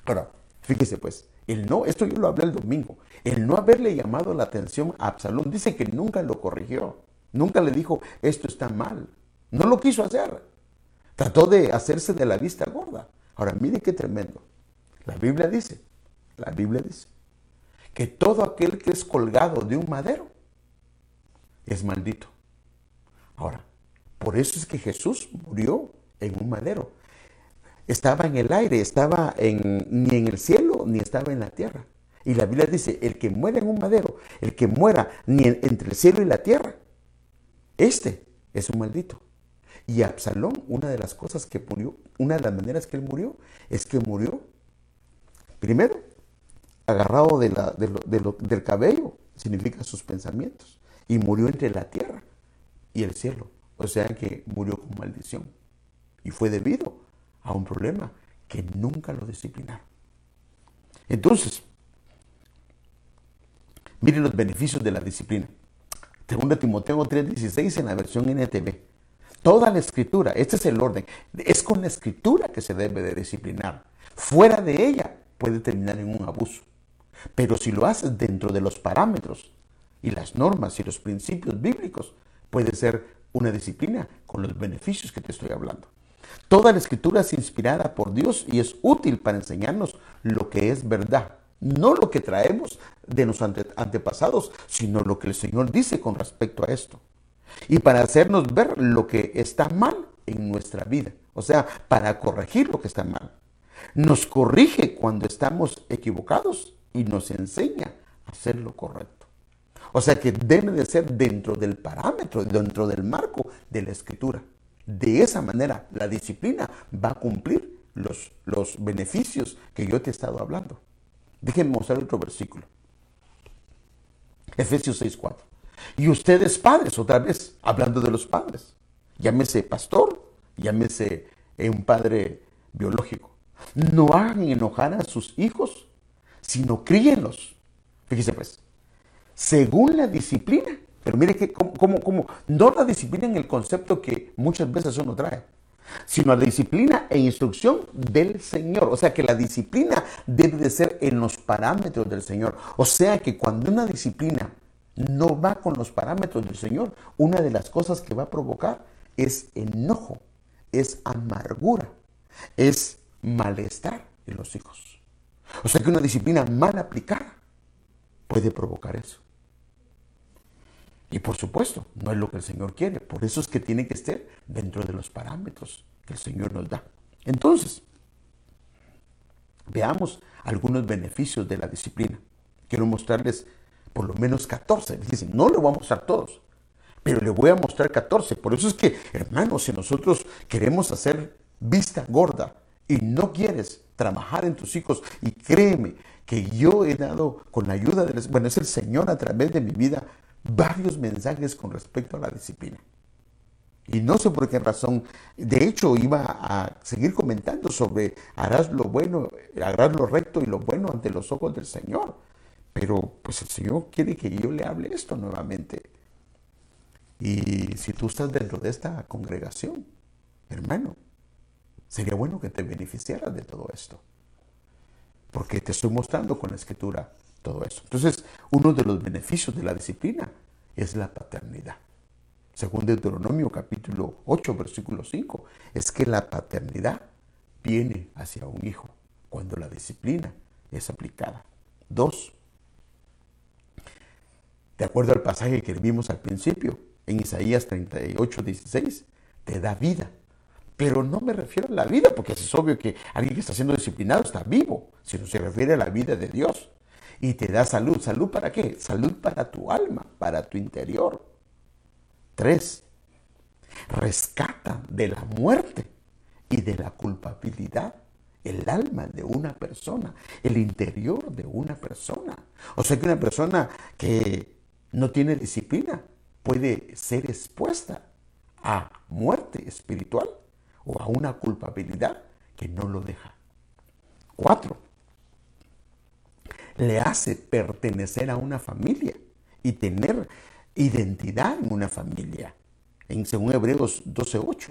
Ahora, fíjese pues, el no, esto yo lo hablé el domingo, el no haberle llamado la atención a Absalón, dice que nunca lo corrigió, nunca le dijo, esto está mal, no lo quiso hacer, trató de hacerse de la vista gorda. Ahora, mire qué tremendo. La Biblia dice, la Biblia dice, que todo aquel que es colgado de un madero es maldito. Ahora, por eso es que Jesús murió en un madero. Estaba en el aire, estaba en, ni en el cielo, ni estaba en la tierra. Y la Biblia dice, el que muera en un madero, el que muera ni entre el cielo y la tierra, este es un maldito. Y Absalón, una de las cosas que murió, una de las maneras que él murió, es que murió, primero, agarrado del cabello, significa sus pensamientos, y murió entre la tierra y el cielo. O sea que murió con maldición. Y fue debido a un problema que nunca lo disciplinaron. Entonces, miren los beneficios de la disciplina. Segundo Timoteo 3:16 en la versión NTV. Toda la escritura, este es el orden, es con la escritura que se debe de disciplinar. Fuera de ella puede terminar en un abuso. Pero si lo haces dentro de los parámetros y las normas y los principios bíblicos, puede ser una disciplina con los beneficios que te estoy hablando. Toda la escritura es inspirada por Dios y es útil para enseñarnos lo que es verdad. No lo que traemos de nuestros antepasados, sino lo que el Señor dice con respecto a esto. Y para hacernos ver lo que está mal en nuestra vida. O sea, para corregir lo que está mal. Nos corrige cuando estamos equivocados y nos enseña a hacer lo correcto. O sea que debe de ser dentro del parámetro, dentro del marco de la escritura. De esa manera la disciplina va a cumplir los, los beneficios que yo te he estado hablando. Déjenme mostrar otro versículo. Efesios 6:4. Y ustedes padres, otra vez, hablando de los padres. Llámese pastor, llámese eh, un padre biológico. No hagan enojar a sus hijos, sino críenlos. Fíjese pues, según la disciplina. Pero mire que, como, como, no la disciplina en el concepto que muchas veces uno trae, sino la disciplina e instrucción del Señor. O sea que la disciplina debe de ser en los parámetros del Señor. O sea que cuando una disciplina no va con los parámetros del Señor, una de las cosas que va a provocar es enojo, es amargura, es malestar en los hijos. O sea que una disciplina mal aplicada puede provocar eso. Y por supuesto, no es lo que el Señor quiere. Por eso es que tiene que estar dentro de los parámetros que el Señor nos da. Entonces, veamos algunos beneficios de la disciplina. Quiero mostrarles por lo menos 14. Dicen, no le voy a mostrar todos, pero le voy a mostrar 14. Por eso es que, hermanos, si nosotros queremos hacer vista gorda y no quieres trabajar en tus hijos, y créeme que yo he dado con la ayuda del, bueno, es el Señor a través de mi vida, varios mensajes con respecto a la disciplina. Y no sé por qué razón, de hecho iba a seguir comentando sobre harás lo bueno, harás lo recto y lo bueno ante los ojos del Señor. Pero pues el Señor quiere que yo le hable esto nuevamente. Y si tú estás dentro de esta congregación, hermano, sería bueno que te beneficiaras de todo esto. Porque te estoy mostrando con la escritura todo eso. Entonces, uno de los beneficios de la disciplina es la paternidad. Según Deuteronomio capítulo 8, versículo 5, es que la paternidad viene hacia un hijo cuando la disciplina es aplicada. Dos, de acuerdo al pasaje que vimos al principio, en Isaías 38, 16, te da vida. Pero no me refiero a la vida, porque es obvio que alguien que está siendo disciplinado está vivo, sino se refiere a la vida de Dios y te da salud. ¿Salud para qué? Salud para tu alma, para tu interior. Tres, rescata de la muerte y de la culpabilidad el alma de una persona, el interior de una persona. O sea que una persona que no tiene disciplina puede ser expuesta a muerte espiritual o a una culpabilidad que no lo deja. Cuatro, le hace pertenecer a una familia y tener identidad en una familia. En según Hebreos 12:8.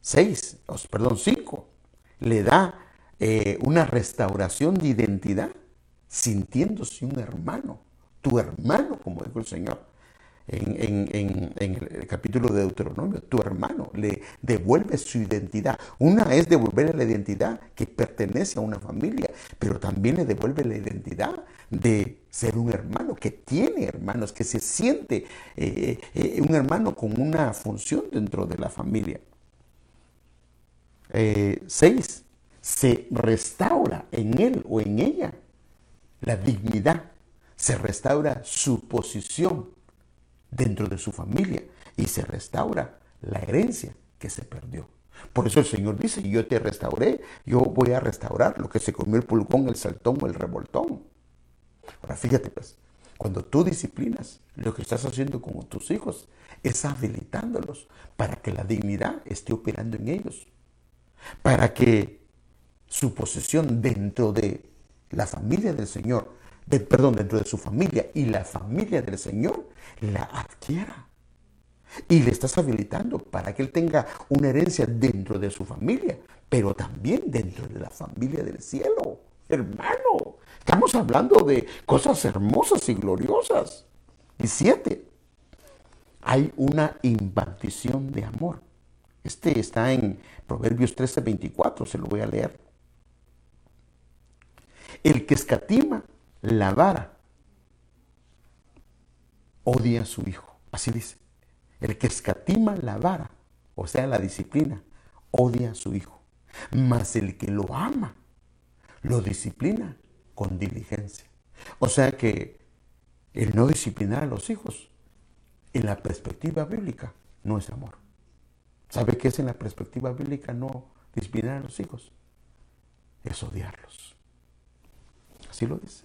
6, perdón, 5, le da eh, una restauración de identidad sintiéndose un hermano, tu hermano, como dijo el Señor en, el capítulo de Deuteronomio, tu hermano le devuelve su identidad. Una es devolverle la identidad que pertenece a una familia, pero también le devuelve la identidad de ser un hermano que tiene hermanos, que se siente eh, eh, un hermano con una función dentro de la familia. Eh, seis, se restaura en él o en ella la dignidad, se restaura su posición dentro de su familia y se restaura la herencia que se perdió. Por eso el Señor dice, yo te restauré, yo voy a restaurar lo que se comió el pulgón, el saltón o el revoltón. Ahora fíjate pues, cuando tú disciplinas, lo que estás haciendo con tus hijos es habilitándolos para que la dignidad esté operando en ellos, para que su posesión dentro de la familia del Señor perdón, dentro de su familia y la familia del Señor la adquiera. Y le estás habilitando para que él tenga una herencia dentro de su familia, pero también dentro de la familia del cielo. Hermano, estamos hablando de cosas hermosas y gloriosas. Y siete, hay una impartición de amor. Este está en Proverbios 13, 24, se lo voy a leer. El que escatima la vara odia a su hijo. Así dice. El que escatima la vara, o sea, la disciplina, odia a su hijo. Mas el que lo ama, lo disciplina con diligencia. O sea que el no disciplinar a los hijos, en la perspectiva bíblica, no es amor. ¿Sabe qué es en la perspectiva bíblica no disciplinar a los hijos? Es odiarlos. Así lo dice.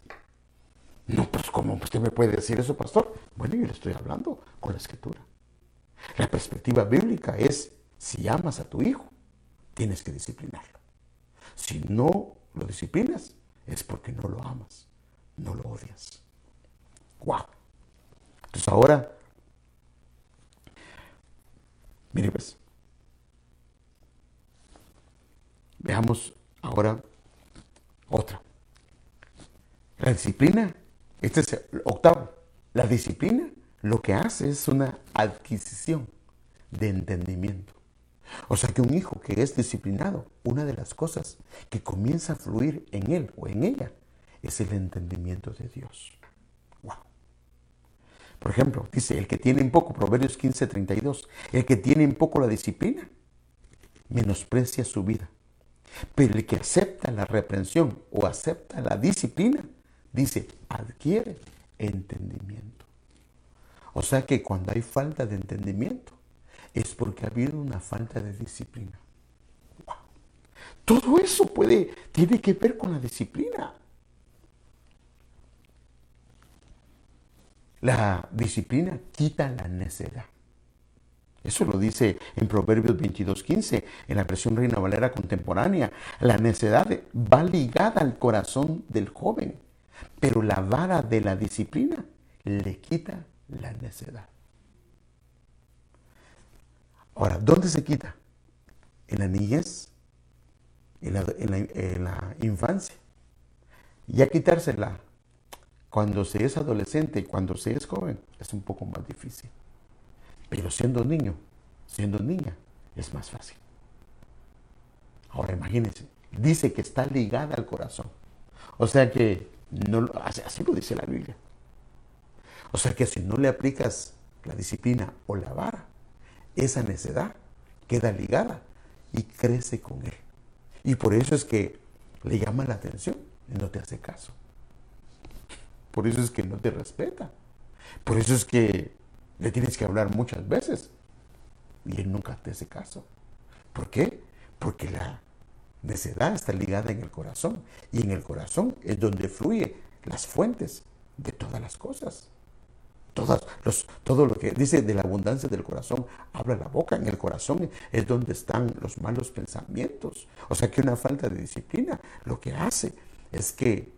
No, pues ¿cómo usted me puede decir eso, pastor? Bueno, yo le estoy hablando con la escritura. La perspectiva bíblica es, si amas a tu hijo, tienes que disciplinarlo. Si no lo disciplinas, es porque no lo amas, no lo odias. ¡Wow! Entonces ahora, mire pues, veamos ahora otra. La disciplina, este es el octavo, la disciplina lo que hace es una adquisición de entendimiento. O sea que un hijo que es disciplinado, una de las cosas que comienza a fluir en él o en ella es el entendimiento de Dios. Wow. Por ejemplo, dice, el que tiene en poco, Proverbios 15, 32, el que tiene en poco la disciplina, menosprecia su vida. Pero el que acepta la reprensión o acepta la disciplina, dice, adquiere entendimiento. O sea que cuando hay falta de entendimiento, es porque ha habido una falta de disciplina. Todo eso puede, tiene que ver con la disciplina. La disciplina quita la necedad. Eso lo dice en Proverbios 22:15, en la versión Reina Valera contemporánea. La necedad va ligada al corazón del joven, pero la vara de la disciplina le quita la necedad. Ahora, ¿dónde se quita? En la niñez, en la, infancia. Ya quitársela cuando se es adolescente y cuando se es joven es un poco más difícil. Pero siendo niño, siendo niña, es más fácil. Ahora imagínense, dice que está ligada al corazón. O sea que, no, así lo dice la Biblia. O sea que si no le aplicas la disciplina o la vara, esa necedad queda ligada y crece con él. Y por eso es que le llama la atención y no te hace caso. Por eso es que no te respeta. Por eso es que le tienes que hablar muchas veces y él nunca te hace caso. ¿Por qué? Porque la necedad está ligada en el corazón y en el corazón es donde fluye las fuentes de todas las cosas los, todo lo que dice de la abundancia del corazón, habla la boca. En el corazón es donde están los malos pensamientos. O sea que una falta de disciplina lo que hace es que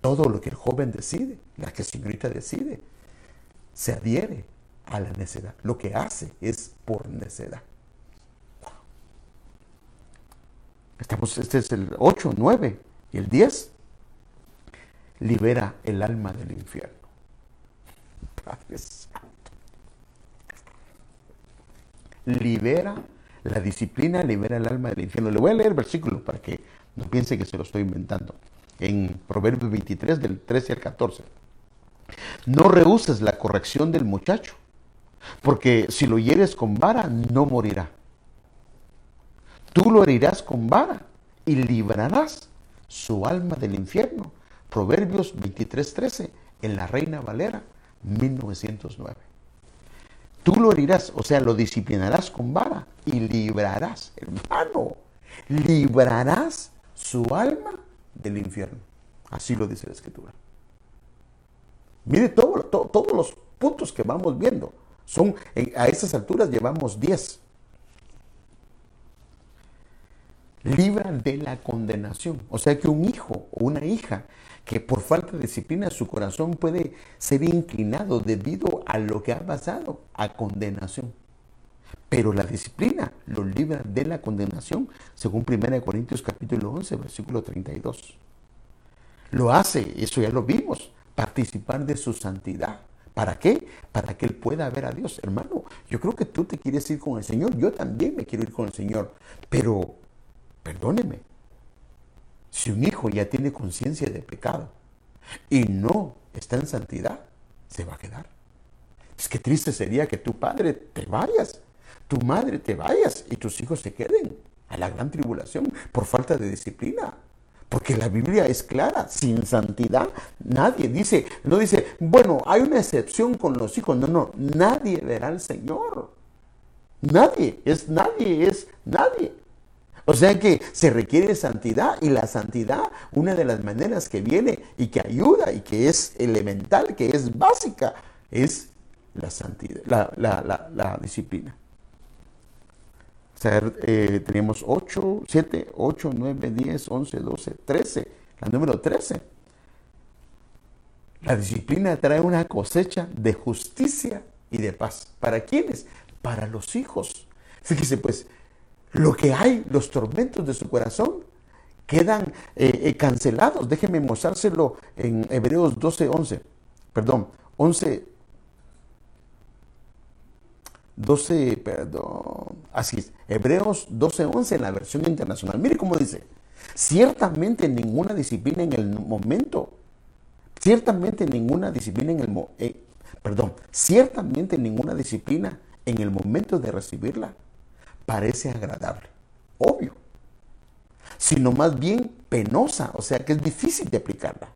todo lo que el joven decide, la que señorita decide, se adhiere a la necedad. Lo que hace es por necedad. Estamos, este es el 8, 9 y el 10. Libera el alma del infierno. Libera la disciplina, libera el alma del infierno. Le voy a leer el versículo para que no piense que se lo estoy inventando. En Proverbios 23, del 13 al 14. No rehuses la corrección del muchacho, porque si lo hieres con vara, no morirá. Tú lo herirás con vara y librarás su alma del infierno. Proverbios 23, 13, en la Reina Valera 1909. Tú lo herirás, o sea, lo disciplinarás con vara y librarás, hermano, librarás su alma del infierno. Así lo dice la escritura. Mire todos los puntos que vamos viendo. Son, a estas alturas llevamos 10. Libra de la condenación. O sea que un hijo o una hija que por falta de disciplina su corazón puede ser inclinado debido a lo que ha pasado, a condenación. Pero la disciplina lo libra de la condenación, según 1 Corintios capítulo 11, versículo 32. Lo hace, eso ya lo vimos, participar de su santidad. ¿Para qué? Para que Él pueda ver a Dios. Hermano, yo creo que tú te quieres ir con el Señor. Yo también me quiero ir con el Señor. Pero, perdóneme, si un hijo ya tiene conciencia de pecado y no está en santidad, se va a quedar. Es que triste sería que tu padre te vayas, tu madre te vayas y tus hijos se queden a la gran tribulación por falta de disciplina. Porque la Biblia es clara, sin santidad nadie dice, no dice, bueno, hay una excepción con los hijos, no, no, nadie verá al Señor. Nadie, es nadie, es nadie. O sea que se requiere santidad y la santidad, una de las maneras que viene y que ayuda y que es elemental, que es básica, es la santidad, la, disciplina. O sea, eh, tenemos 8, 7, 8, 9, 10, 11, 12, 13. La número 13. La disciplina trae una cosecha de justicia y de paz. ¿Para quiénes? Para los hijos. Fíjese pues, lo que hay, los tormentos de su corazón, quedan eh, eh, cancelados. Déjenme mostrárselo en Hebreos 12, 11. Perdón, 11, 12, perdón, así es, Hebreos 12, 11 en la versión internacional. Mire cómo dice, ciertamente ninguna disciplina en el momento, ciertamente ninguna disciplina en el, eh, perdón, ciertamente ninguna disciplina en el momento de recibirla parece agradable, obvio, sino más bien penosa, o sea que es difícil de aplicarla.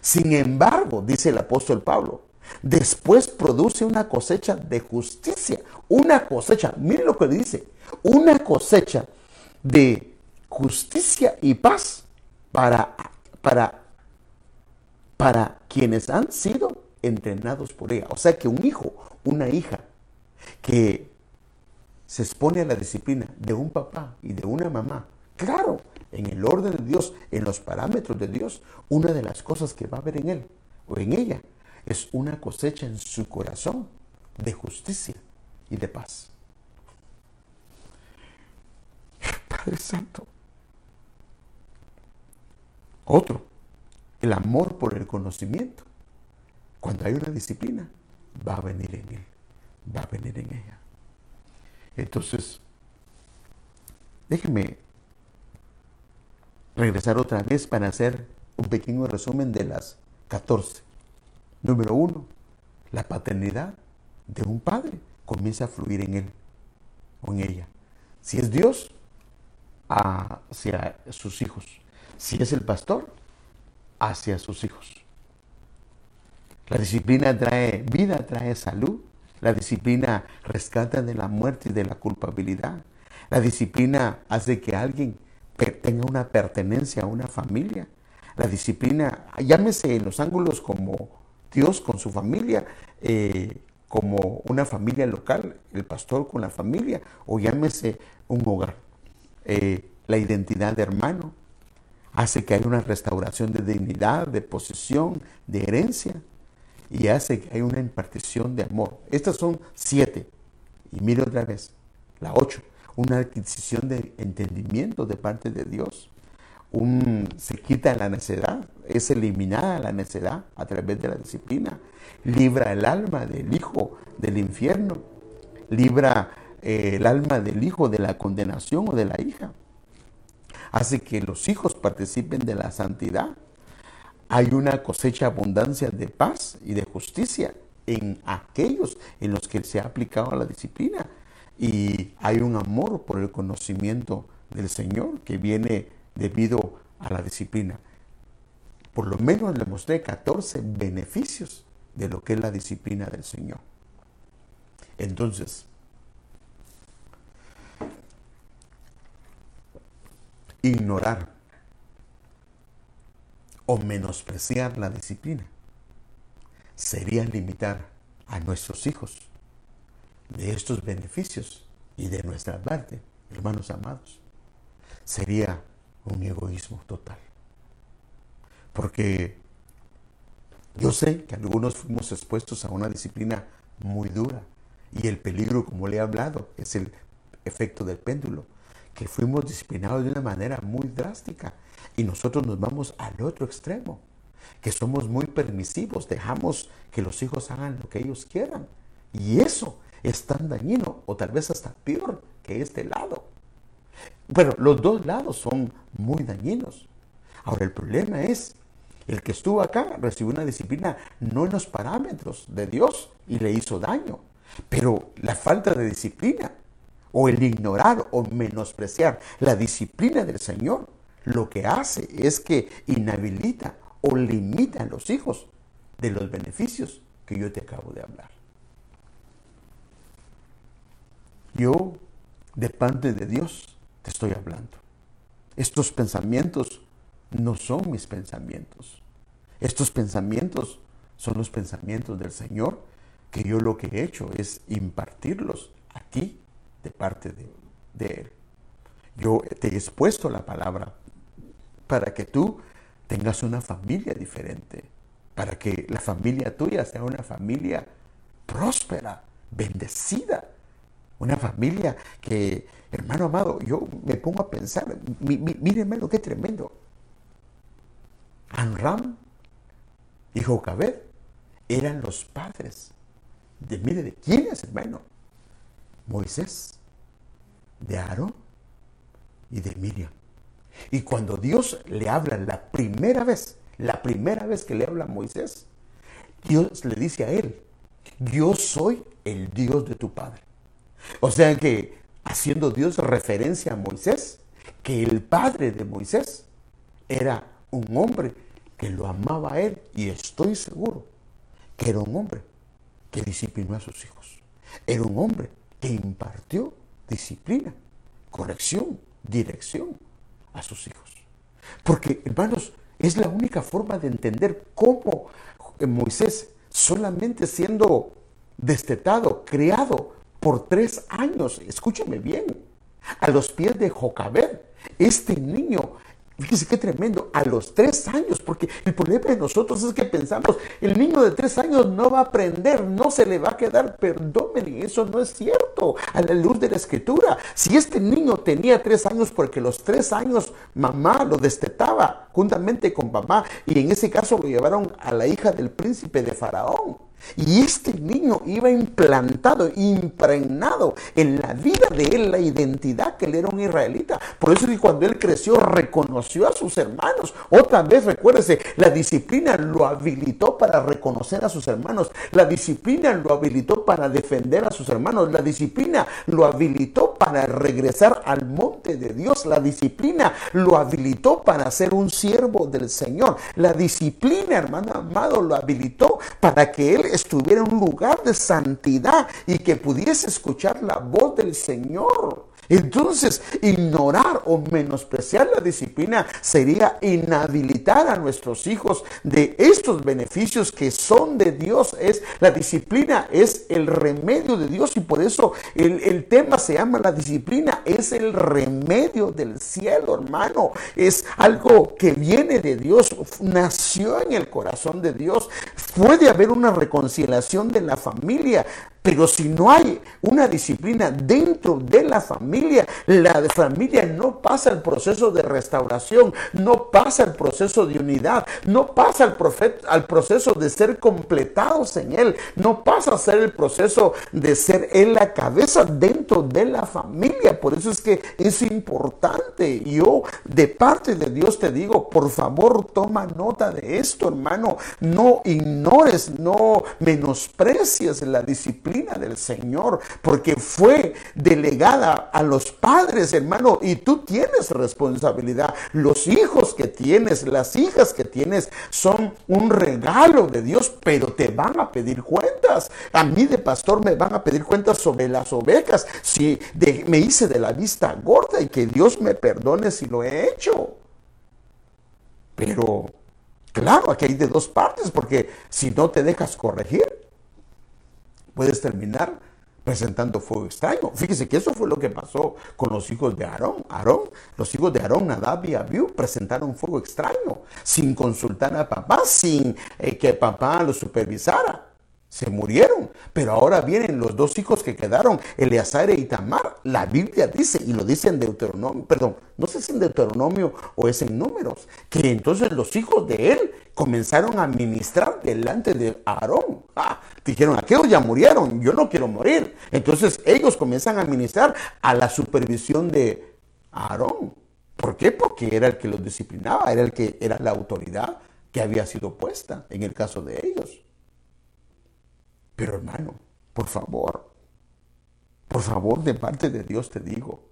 Sin embargo, dice el apóstol Pablo, después produce una cosecha de justicia, una cosecha, mire lo que dice, una cosecha de justicia y paz para, para, para quienes han sido entrenados por ella. O sea que un hijo, una hija que se expone a la disciplina de un papá y de una mamá, claro, en el orden de Dios, en los parámetros de Dios, una de las cosas que va a haber en él o en ella es una cosecha en su corazón de justicia y de paz. Padre Santo. Otro, el amor por el conocimiento. Cuando hay una disciplina, va a venir en él, va a venir en ella. Entonces, déjenme regresar otra vez para hacer un pequeño resumen de las 14. Número uno, la paternidad de un padre comienza a fluir en él o en ella. Si es Dios, hacia sus hijos. Si es el pastor, hacia sus hijos. La disciplina trae vida, trae salud, la disciplina rescata de la muerte y de la culpabilidad. La disciplina hace que alguien tenga una pertenencia a una familia. La disciplina, llámese en los ángulos como Dios con su familia, eh, como una familia local, el pastor con la familia, o llámese un hogar. Eh, la identidad de hermano hace que haya una restauración de dignidad, de posesión, de herencia y hace que hay una impartición de amor. Estas son siete. Y mire otra vez, la ocho, una adquisición de entendimiento de parte de Dios. Un, se quita la necedad, es eliminada la necedad a través de la disciplina. Libra el alma del hijo del infierno. Libra eh, el alma del hijo de la condenación o de la hija. Hace que los hijos participen de la santidad hay una cosecha abundancia de paz y de justicia en aquellos en los que se ha aplicado la disciplina. Y hay un amor por el conocimiento del Señor que viene debido a la disciplina. Por lo menos le mostré 14 beneficios de lo que es la disciplina del Señor. Entonces, ignorar o menospreciar la disciplina sería limitar a nuestros hijos de estos beneficios y de nuestra parte, hermanos amados. Sería un egoísmo total. Porque yo sé que algunos fuimos expuestos a una disciplina muy dura y el peligro, como le he hablado, es el efecto del péndulo, que fuimos disciplinados de una manera muy drástica y nosotros nos vamos al otro extremo, que somos muy permisivos, dejamos que los hijos hagan lo que ellos quieran. Y eso es tan dañino, o tal vez hasta peor que este lado. Pero los dos lados son muy dañinos. Ahora el problema es, el que estuvo acá recibió una disciplina no en los parámetros de Dios y le hizo daño. Pero la falta de disciplina o el ignorar o menospreciar la disciplina del Señor lo que hace es que inhabilita o limita a los hijos de los beneficios que yo te acabo de hablar. Yo, de parte de Dios, te estoy hablando. Estos pensamientos no son mis pensamientos. Estos pensamientos son los pensamientos del Señor que yo lo que he hecho es impartirlos a ti de parte de, de Él. Yo te he expuesto la palabra para que tú tengas una familia diferente, para que la familia tuya sea una familia próspera, bendecida, una familia que, hermano amado, yo me pongo a pensar, mírenme lo que tremendo. Anram y Jocabed eran los padres de, mire, ¿de quién es, hermano? Moisés, de Aarón y de Miriam. Y cuando Dios le habla la primera vez, la primera vez que le habla a Moisés, Dios le dice a él, yo soy el Dios de tu padre. O sea que haciendo Dios referencia a Moisés, que el padre de Moisés era un hombre que lo amaba a él y estoy seguro que era un hombre que disciplinó a sus hijos. Era un hombre que impartió disciplina, corrección, dirección a sus hijos. Porque, hermanos, es la única forma de entender cómo Moisés, solamente siendo destetado, criado por tres años, escúcheme bien, a los pies de Jocabed, este niño Fíjese qué tremendo, a los tres años, porque el problema de nosotros es que pensamos, el niño de tres años no va a aprender, no se le va a quedar, perdónenme, eso no es cierto, a la luz de la escritura. Si este niño tenía tres años, porque los tres años mamá lo destetaba juntamente con mamá, y en ese caso lo llevaron a la hija del príncipe de Faraón. Y este niño iba implantado, impregnado en la vida de él la identidad que él era un israelita. Por eso que cuando él creció reconoció a sus hermanos. Otra vez recuérdese, la disciplina lo habilitó para reconocer a sus hermanos. La disciplina lo habilitó para defender a sus hermanos. La disciplina lo habilitó para regresar al monte de Dios. La disciplina lo habilitó para ser un siervo del Señor. La disciplina, hermano amado, lo habilitó para que él estuviera en un lugar de santidad y que pudiese escuchar la voz del Señor. Entonces, ignorar o menospreciar la disciplina sería inhabilitar a nuestros hijos de estos beneficios que son de Dios. Es la disciplina es el remedio de Dios y por eso el, el tema se llama la disciplina es el remedio del cielo, hermano. Es algo que viene de Dios, nació en el corazón de Dios. Puede haber una reconciliación de la familia pero si no hay una disciplina dentro de la familia, la familia no pasa el proceso de restauración, no pasa el proceso de unidad, no pasa el al proceso de ser completados en Él, no pasa a ser el proceso de ser Él la cabeza dentro de la familia. Por eso es que es importante. Yo de parte de Dios te digo, por favor toma nota de esto, hermano. No ignores, no menosprecies la disciplina del Señor, porque fue delegada a los padres, hermano, y tú tienes responsabilidad. Los hijos que tienes, las hijas que tienes, son un regalo de Dios, pero te van a pedir cuentas. A mí de pastor me van a pedir cuentas sobre las ovejas, si me hice de la vista gorda y que Dios me perdone si lo he hecho. Pero Claro, aquí hay de dos partes, porque si no te dejas corregir, puedes terminar presentando fuego extraño. Fíjese que eso fue lo que pasó con los hijos de Aarón. Aarón, los hijos de Aarón, Nadab y Abiú presentaron fuego extraño sin consultar a papá, sin eh, que papá lo supervisara. Se murieron, pero ahora vienen los dos hijos que quedaron, Eleazar y Tamar. La Biblia dice, y lo dice en Deuteronomio, perdón, no sé si en Deuteronomio o es en Números, que entonces los hijos de él comenzaron a ministrar delante de Aarón. Ah, dijeron, aquellos ya murieron, yo no quiero morir. Entonces ellos comienzan a ministrar a la supervisión de Aarón. ¿Por qué? Porque era el que los disciplinaba, era el que era la autoridad que había sido puesta en el caso de ellos. Pero hermano, por favor, por favor, de parte de Dios te digo,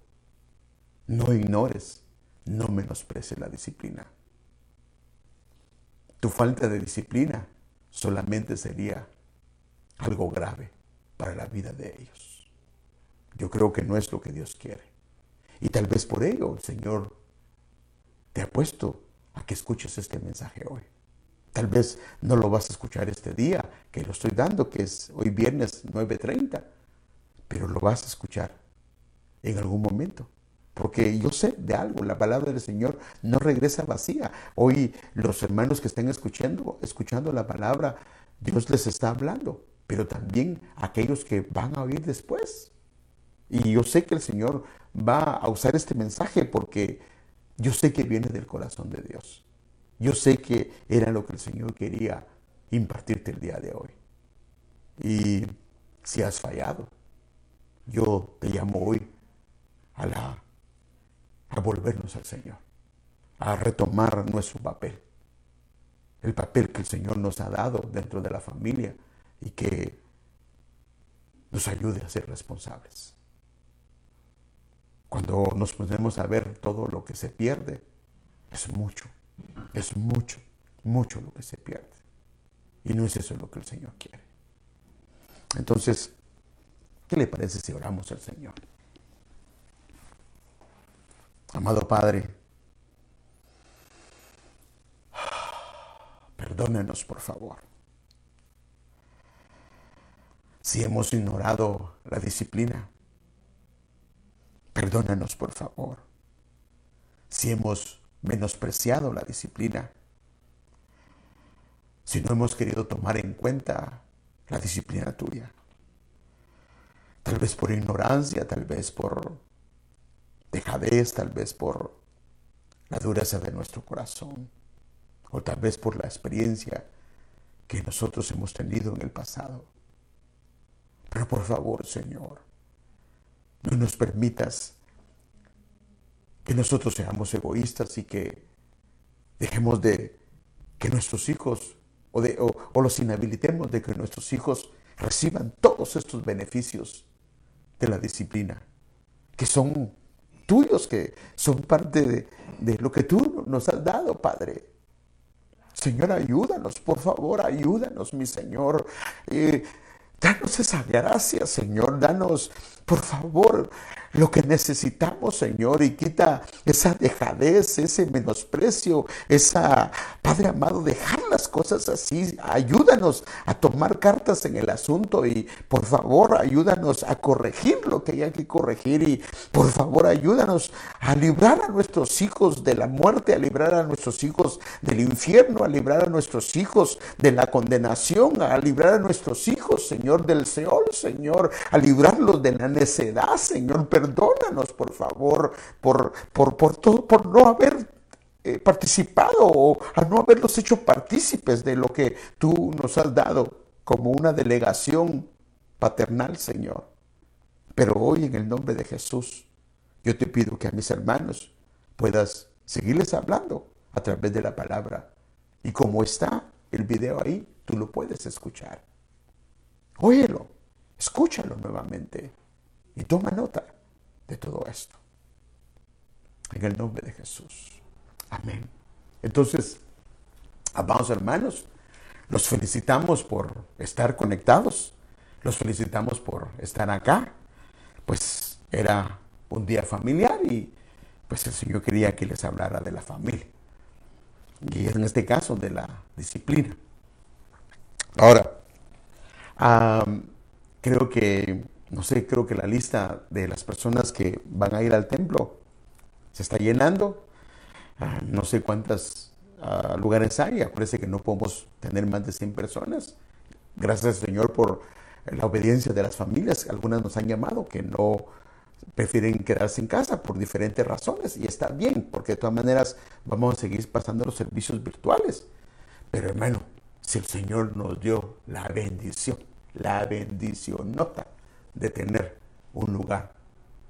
no ignores, no menosprecies la disciplina. Tu falta de disciplina solamente sería algo grave para la vida de ellos. Yo creo que no es lo que Dios quiere. Y tal vez por ello el Señor te ha puesto a que escuches este mensaje hoy. Tal vez no lo vas a escuchar este día que lo estoy dando, que es hoy viernes 9.30, pero lo vas a escuchar en algún momento. Porque yo sé de algo, la palabra del Señor no regresa vacía. Hoy los hermanos que estén escuchando, escuchando la palabra, Dios les está hablando, pero también aquellos que van a oír después. Y yo sé que el Señor va a usar este mensaje porque yo sé que viene del corazón de Dios. Yo sé que era lo que el Señor quería impartirte el día de hoy. Y si has fallado, yo te llamo hoy a, la, a volvernos al Señor, a retomar nuestro papel, el papel que el Señor nos ha dado dentro de la familia y que nos ayude a ser responsables. Cuando nos ponemos a ver todo lo que se pierde, es mucho, es mucho, mucho lo que se pierde. Y no es eso lo que el Señor quiere. Entonces, ¿qué le parece si oramos al Señor? Amado Padre, perdónenos por favor. Si hemos ignorado la disciplina, Perdónanos, por favor, si hemos menospreciado la disciplina, si no hemos querido tomar en cuenta la disciplina tuya. Tal vez por ignorancia, tal vez por dejadez, tal vez por la dureza de nuestro corazón, o tal vez por la experiencia que nosotros hemos tenido en el pasado. Pero por favor, Señor, no nos permitas que nosotros seamos egoístas y que dejemos de que nuestros hijos o, de, o, los inhabilitemos de que nuestros hijos reciban todos estos beneficios de la disciplina, que son tuyos, que son parte de, de lo que tú nos has dado, Padre. Señor, ayúdanos, por favor, ayúdanos, mi Señor. Eh, danos esa gracia, Señor. Danos por favor, lo que necesitamos, Señor, y quita esa dejadez, ese menosprecio, esa, Padre amado, dejar las cosas así. Ayúdanos a tomar cartas en el asunto y por favor ayúdanos a corregir lo que haya que corregir y por favor ayúdanos a librar a nuestros hijos de la muerte, a librar a nuestros hijos del infierno, a librar a nuestros hijos de la condenación, a librar a nuestros hijos, Señor, del Seol, Señor, a librarlos de la necedad, Señor. Perdónanos, por favor, por, por, por, todo, por no haber eh, participado o a no haberlos hecho partícipes de lo que tú nos has dado como una delegación paternal, Señor. Pero hoy en el nombre de Jesús, yo te pido que a mis hermanos puedas seguirles hablando a través de la palabra. Y como está el video ahí, tú lo puedes escuchar. Óyelo, escúchalo nuevamente. Y toma nota de todo esto. En el nombre de Jesús. Amén. Entonces, amados hermanos, los felicitamos por estar conectados. Los felicitamos por estar acá. Pues era un día familiar y pues el Señor quería que les hablara de la familia. Y en este caso de la disciplina. Ahora, creo que no sé, creo que la lista de las personas que van a ir al templo se está llenando. Ah, no sé cuántos ah, lugares hay. Acuérdense que no podemos tener más de 100 personas. Gracias, Señor, por la obediencia de las familias. Algunas nos han llamado que no prefieren quedarse en casa por diferentes razones. Y está bien, porque de todas maneras vamos a seguir pasando los servicios virtuales. Pero hermano, si el Señor nos dio la bendición, la bendición nota de tener un lugar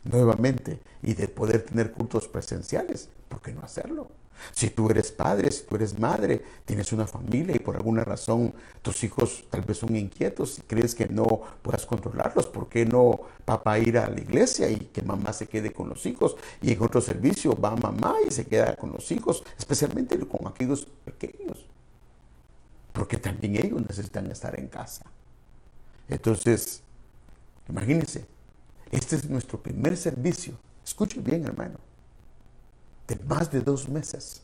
nuevamente y de poder tener cultos presenciales, ¿por qué no hacerlo? Si tú eres padre, si tú eres madre, tienes una familia y por alguna razón tus hijos tal vez son inquietos y crees que no puedas controlarlos, ¿por qué no papá ir a la iglesia y que mamá se quede con los hijos? Y en otro servicio va mamá y se queda con los hijos, especialmente con aquellos pequeños, porque también ellos necesitan estar en casa. Entonces, Imagínense, este es nuestro primer servicio. escuche bien hermano, de más de dos meses.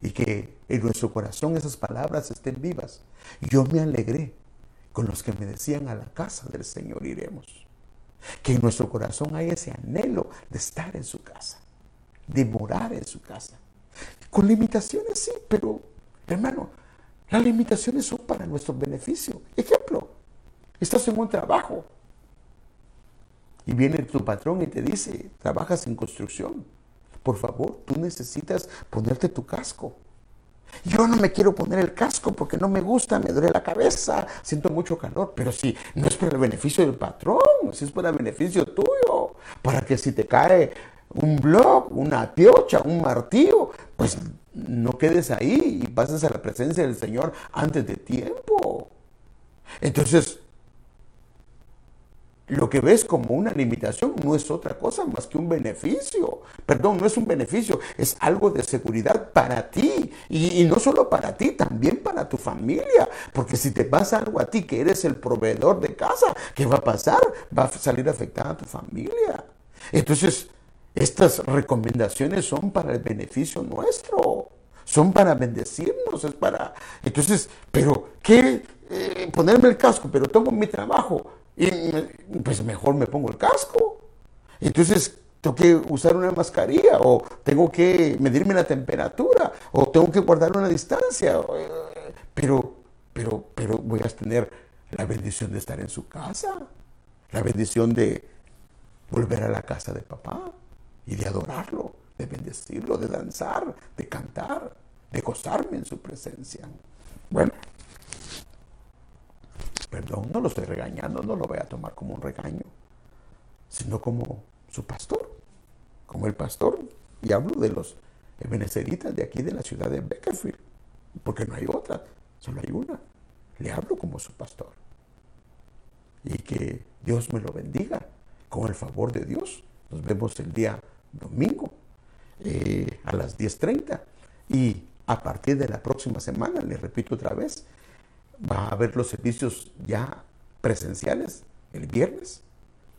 Y que en nuestro corazón esas palabras estén vivas. Yo me alegré con los que me decían a la casa del Señor iremos. Que en nuestro corazón hay ese anhelo de estar en su casa, de morar en su casa. Con limitaciones sí, pero hermano, las limitaciones son para nuestro beneficio. Ejemplo, estás en un trabajo y viene tu patrón y te dice, trabajas en construcción. Por favor, tú necesitas ponerte tu casco. Yo no me quiero poner el casco porque no me gusta, me duele la cabeza, siento mucho calor, pero si no es para el beneficio del patrón, si es para el beneficio tuyo, para que si te cae un blog, una piocha, un martillo, pues no quedes ahí y pases a la presencia del Señor antes de tiempo. Entonces, lo que ves como una limitación no es otra cosa más que un beneficio. Perdón, no es un beneficio, es algo de seguridad para ti. Y, no solo para ti, también para tu familia. Porque si te pasa algo a ti, que eres el proveedor de casa, ¿qué va a pasar? Va a salir afectada a tu familia. Entonces, estas recomendaciones son para el beneficio nuestro. Son para bendecirnos, es para... Entonces, pero, ¿qué? Eh, ponerme el casco, pero tengo mi trabajo y pues mejor me pongo el casco. Entonces tengo que usar una mascarilla o tengo que medirme la temperatura o tengo que guardar una distancia. Pero, pero, pero voy a tener la bendición de estar en su casa, la bendición de volver a la casa de papá y de adorarlo, de bendecirlo, de danzar, de cantar, de gozarme en su presencia. Bueno, No lo estoy regañando, no lo voy a tomar como un regaño, sino como su pastor, como el pastor. Y hablo de los ebeneceritas de aquí de la ciudad de Beckerfield, porque no hay otra, solo hay una. Le hablo como su pastor. Y que Dios me lo bendiga con el favor de Dios. Nos vemos el día domingo eh, a las 10.30. Y a partir de la próxima semana, le repito otra vez, va a haber los servicios ya presenciales el viernes.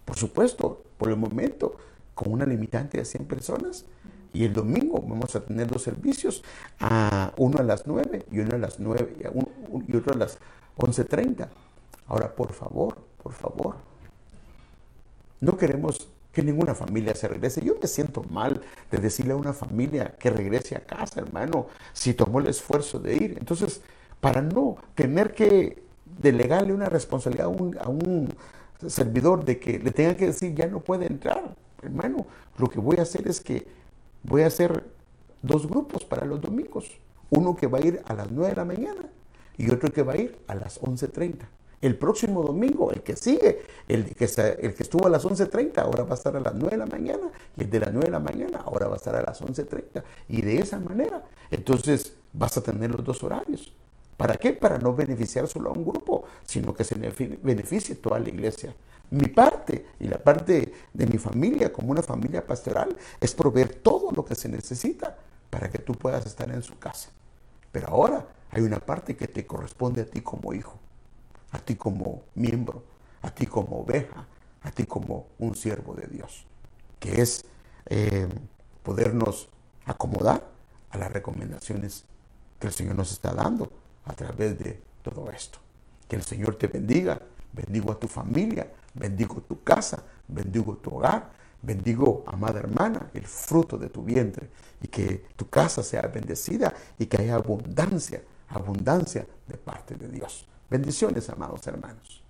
Por supuesto, por el momento, con una limitante de 100 personas. Y el domingo vamos a tener dos servicios, a uno a las 9 y uno a las 9 y otro a las 11.30. Ahora, por favor, por favor, no queremos que ninguna familia se regrese. Yo me siento mal de decirle a una familia que regrese a casa, hermano, si tomó el esfuerzo de ir. Entonces, para no tener que delegarle una responsabilidad a un, servidor de que le tenga que decir ya no puede entrar. Hermano, lo que voy a hacer es que voy a hacer dos grupos para los domingos. Uno que va a ir a las 9 de la mañana y otro que va a ir a las 11.30. El próximo domingo, el que sigue, el que, el que estuvo a las 11.30, ahora va a estar a las 9 de la mañana, y el de las 9 de la mañana, ahora va a estar a las 11.30. Y de esa manera, entonces vas a tener los dos horarios. ¿Para qué? Para no beneficiar solo a un grupo, sino que se beneficie toda la iglesia. Mi parte y la parte de mi familia como una familia pastoral es proveer todo lo que se necesita para que tú puedas estar en su casa. Pero ahora hay una parte que te corresponde a ti como hijo, a ti como miembro, a ti como oveja, a ti como un siervo de Dios, que es eh, podernos acomodar a las recomendaciones que el Señor nos está dando a través de todo esto. Que el Señor te bendiga, bendigo a tu familia, bendigo tu casa, bendigo tu hogar, bendigo, amada hermana, el fruto de tu vientre y que tu casa sea bendecida y que haya abundancia, abundancia de parte de Dios. Bendiciones, amados hermanos.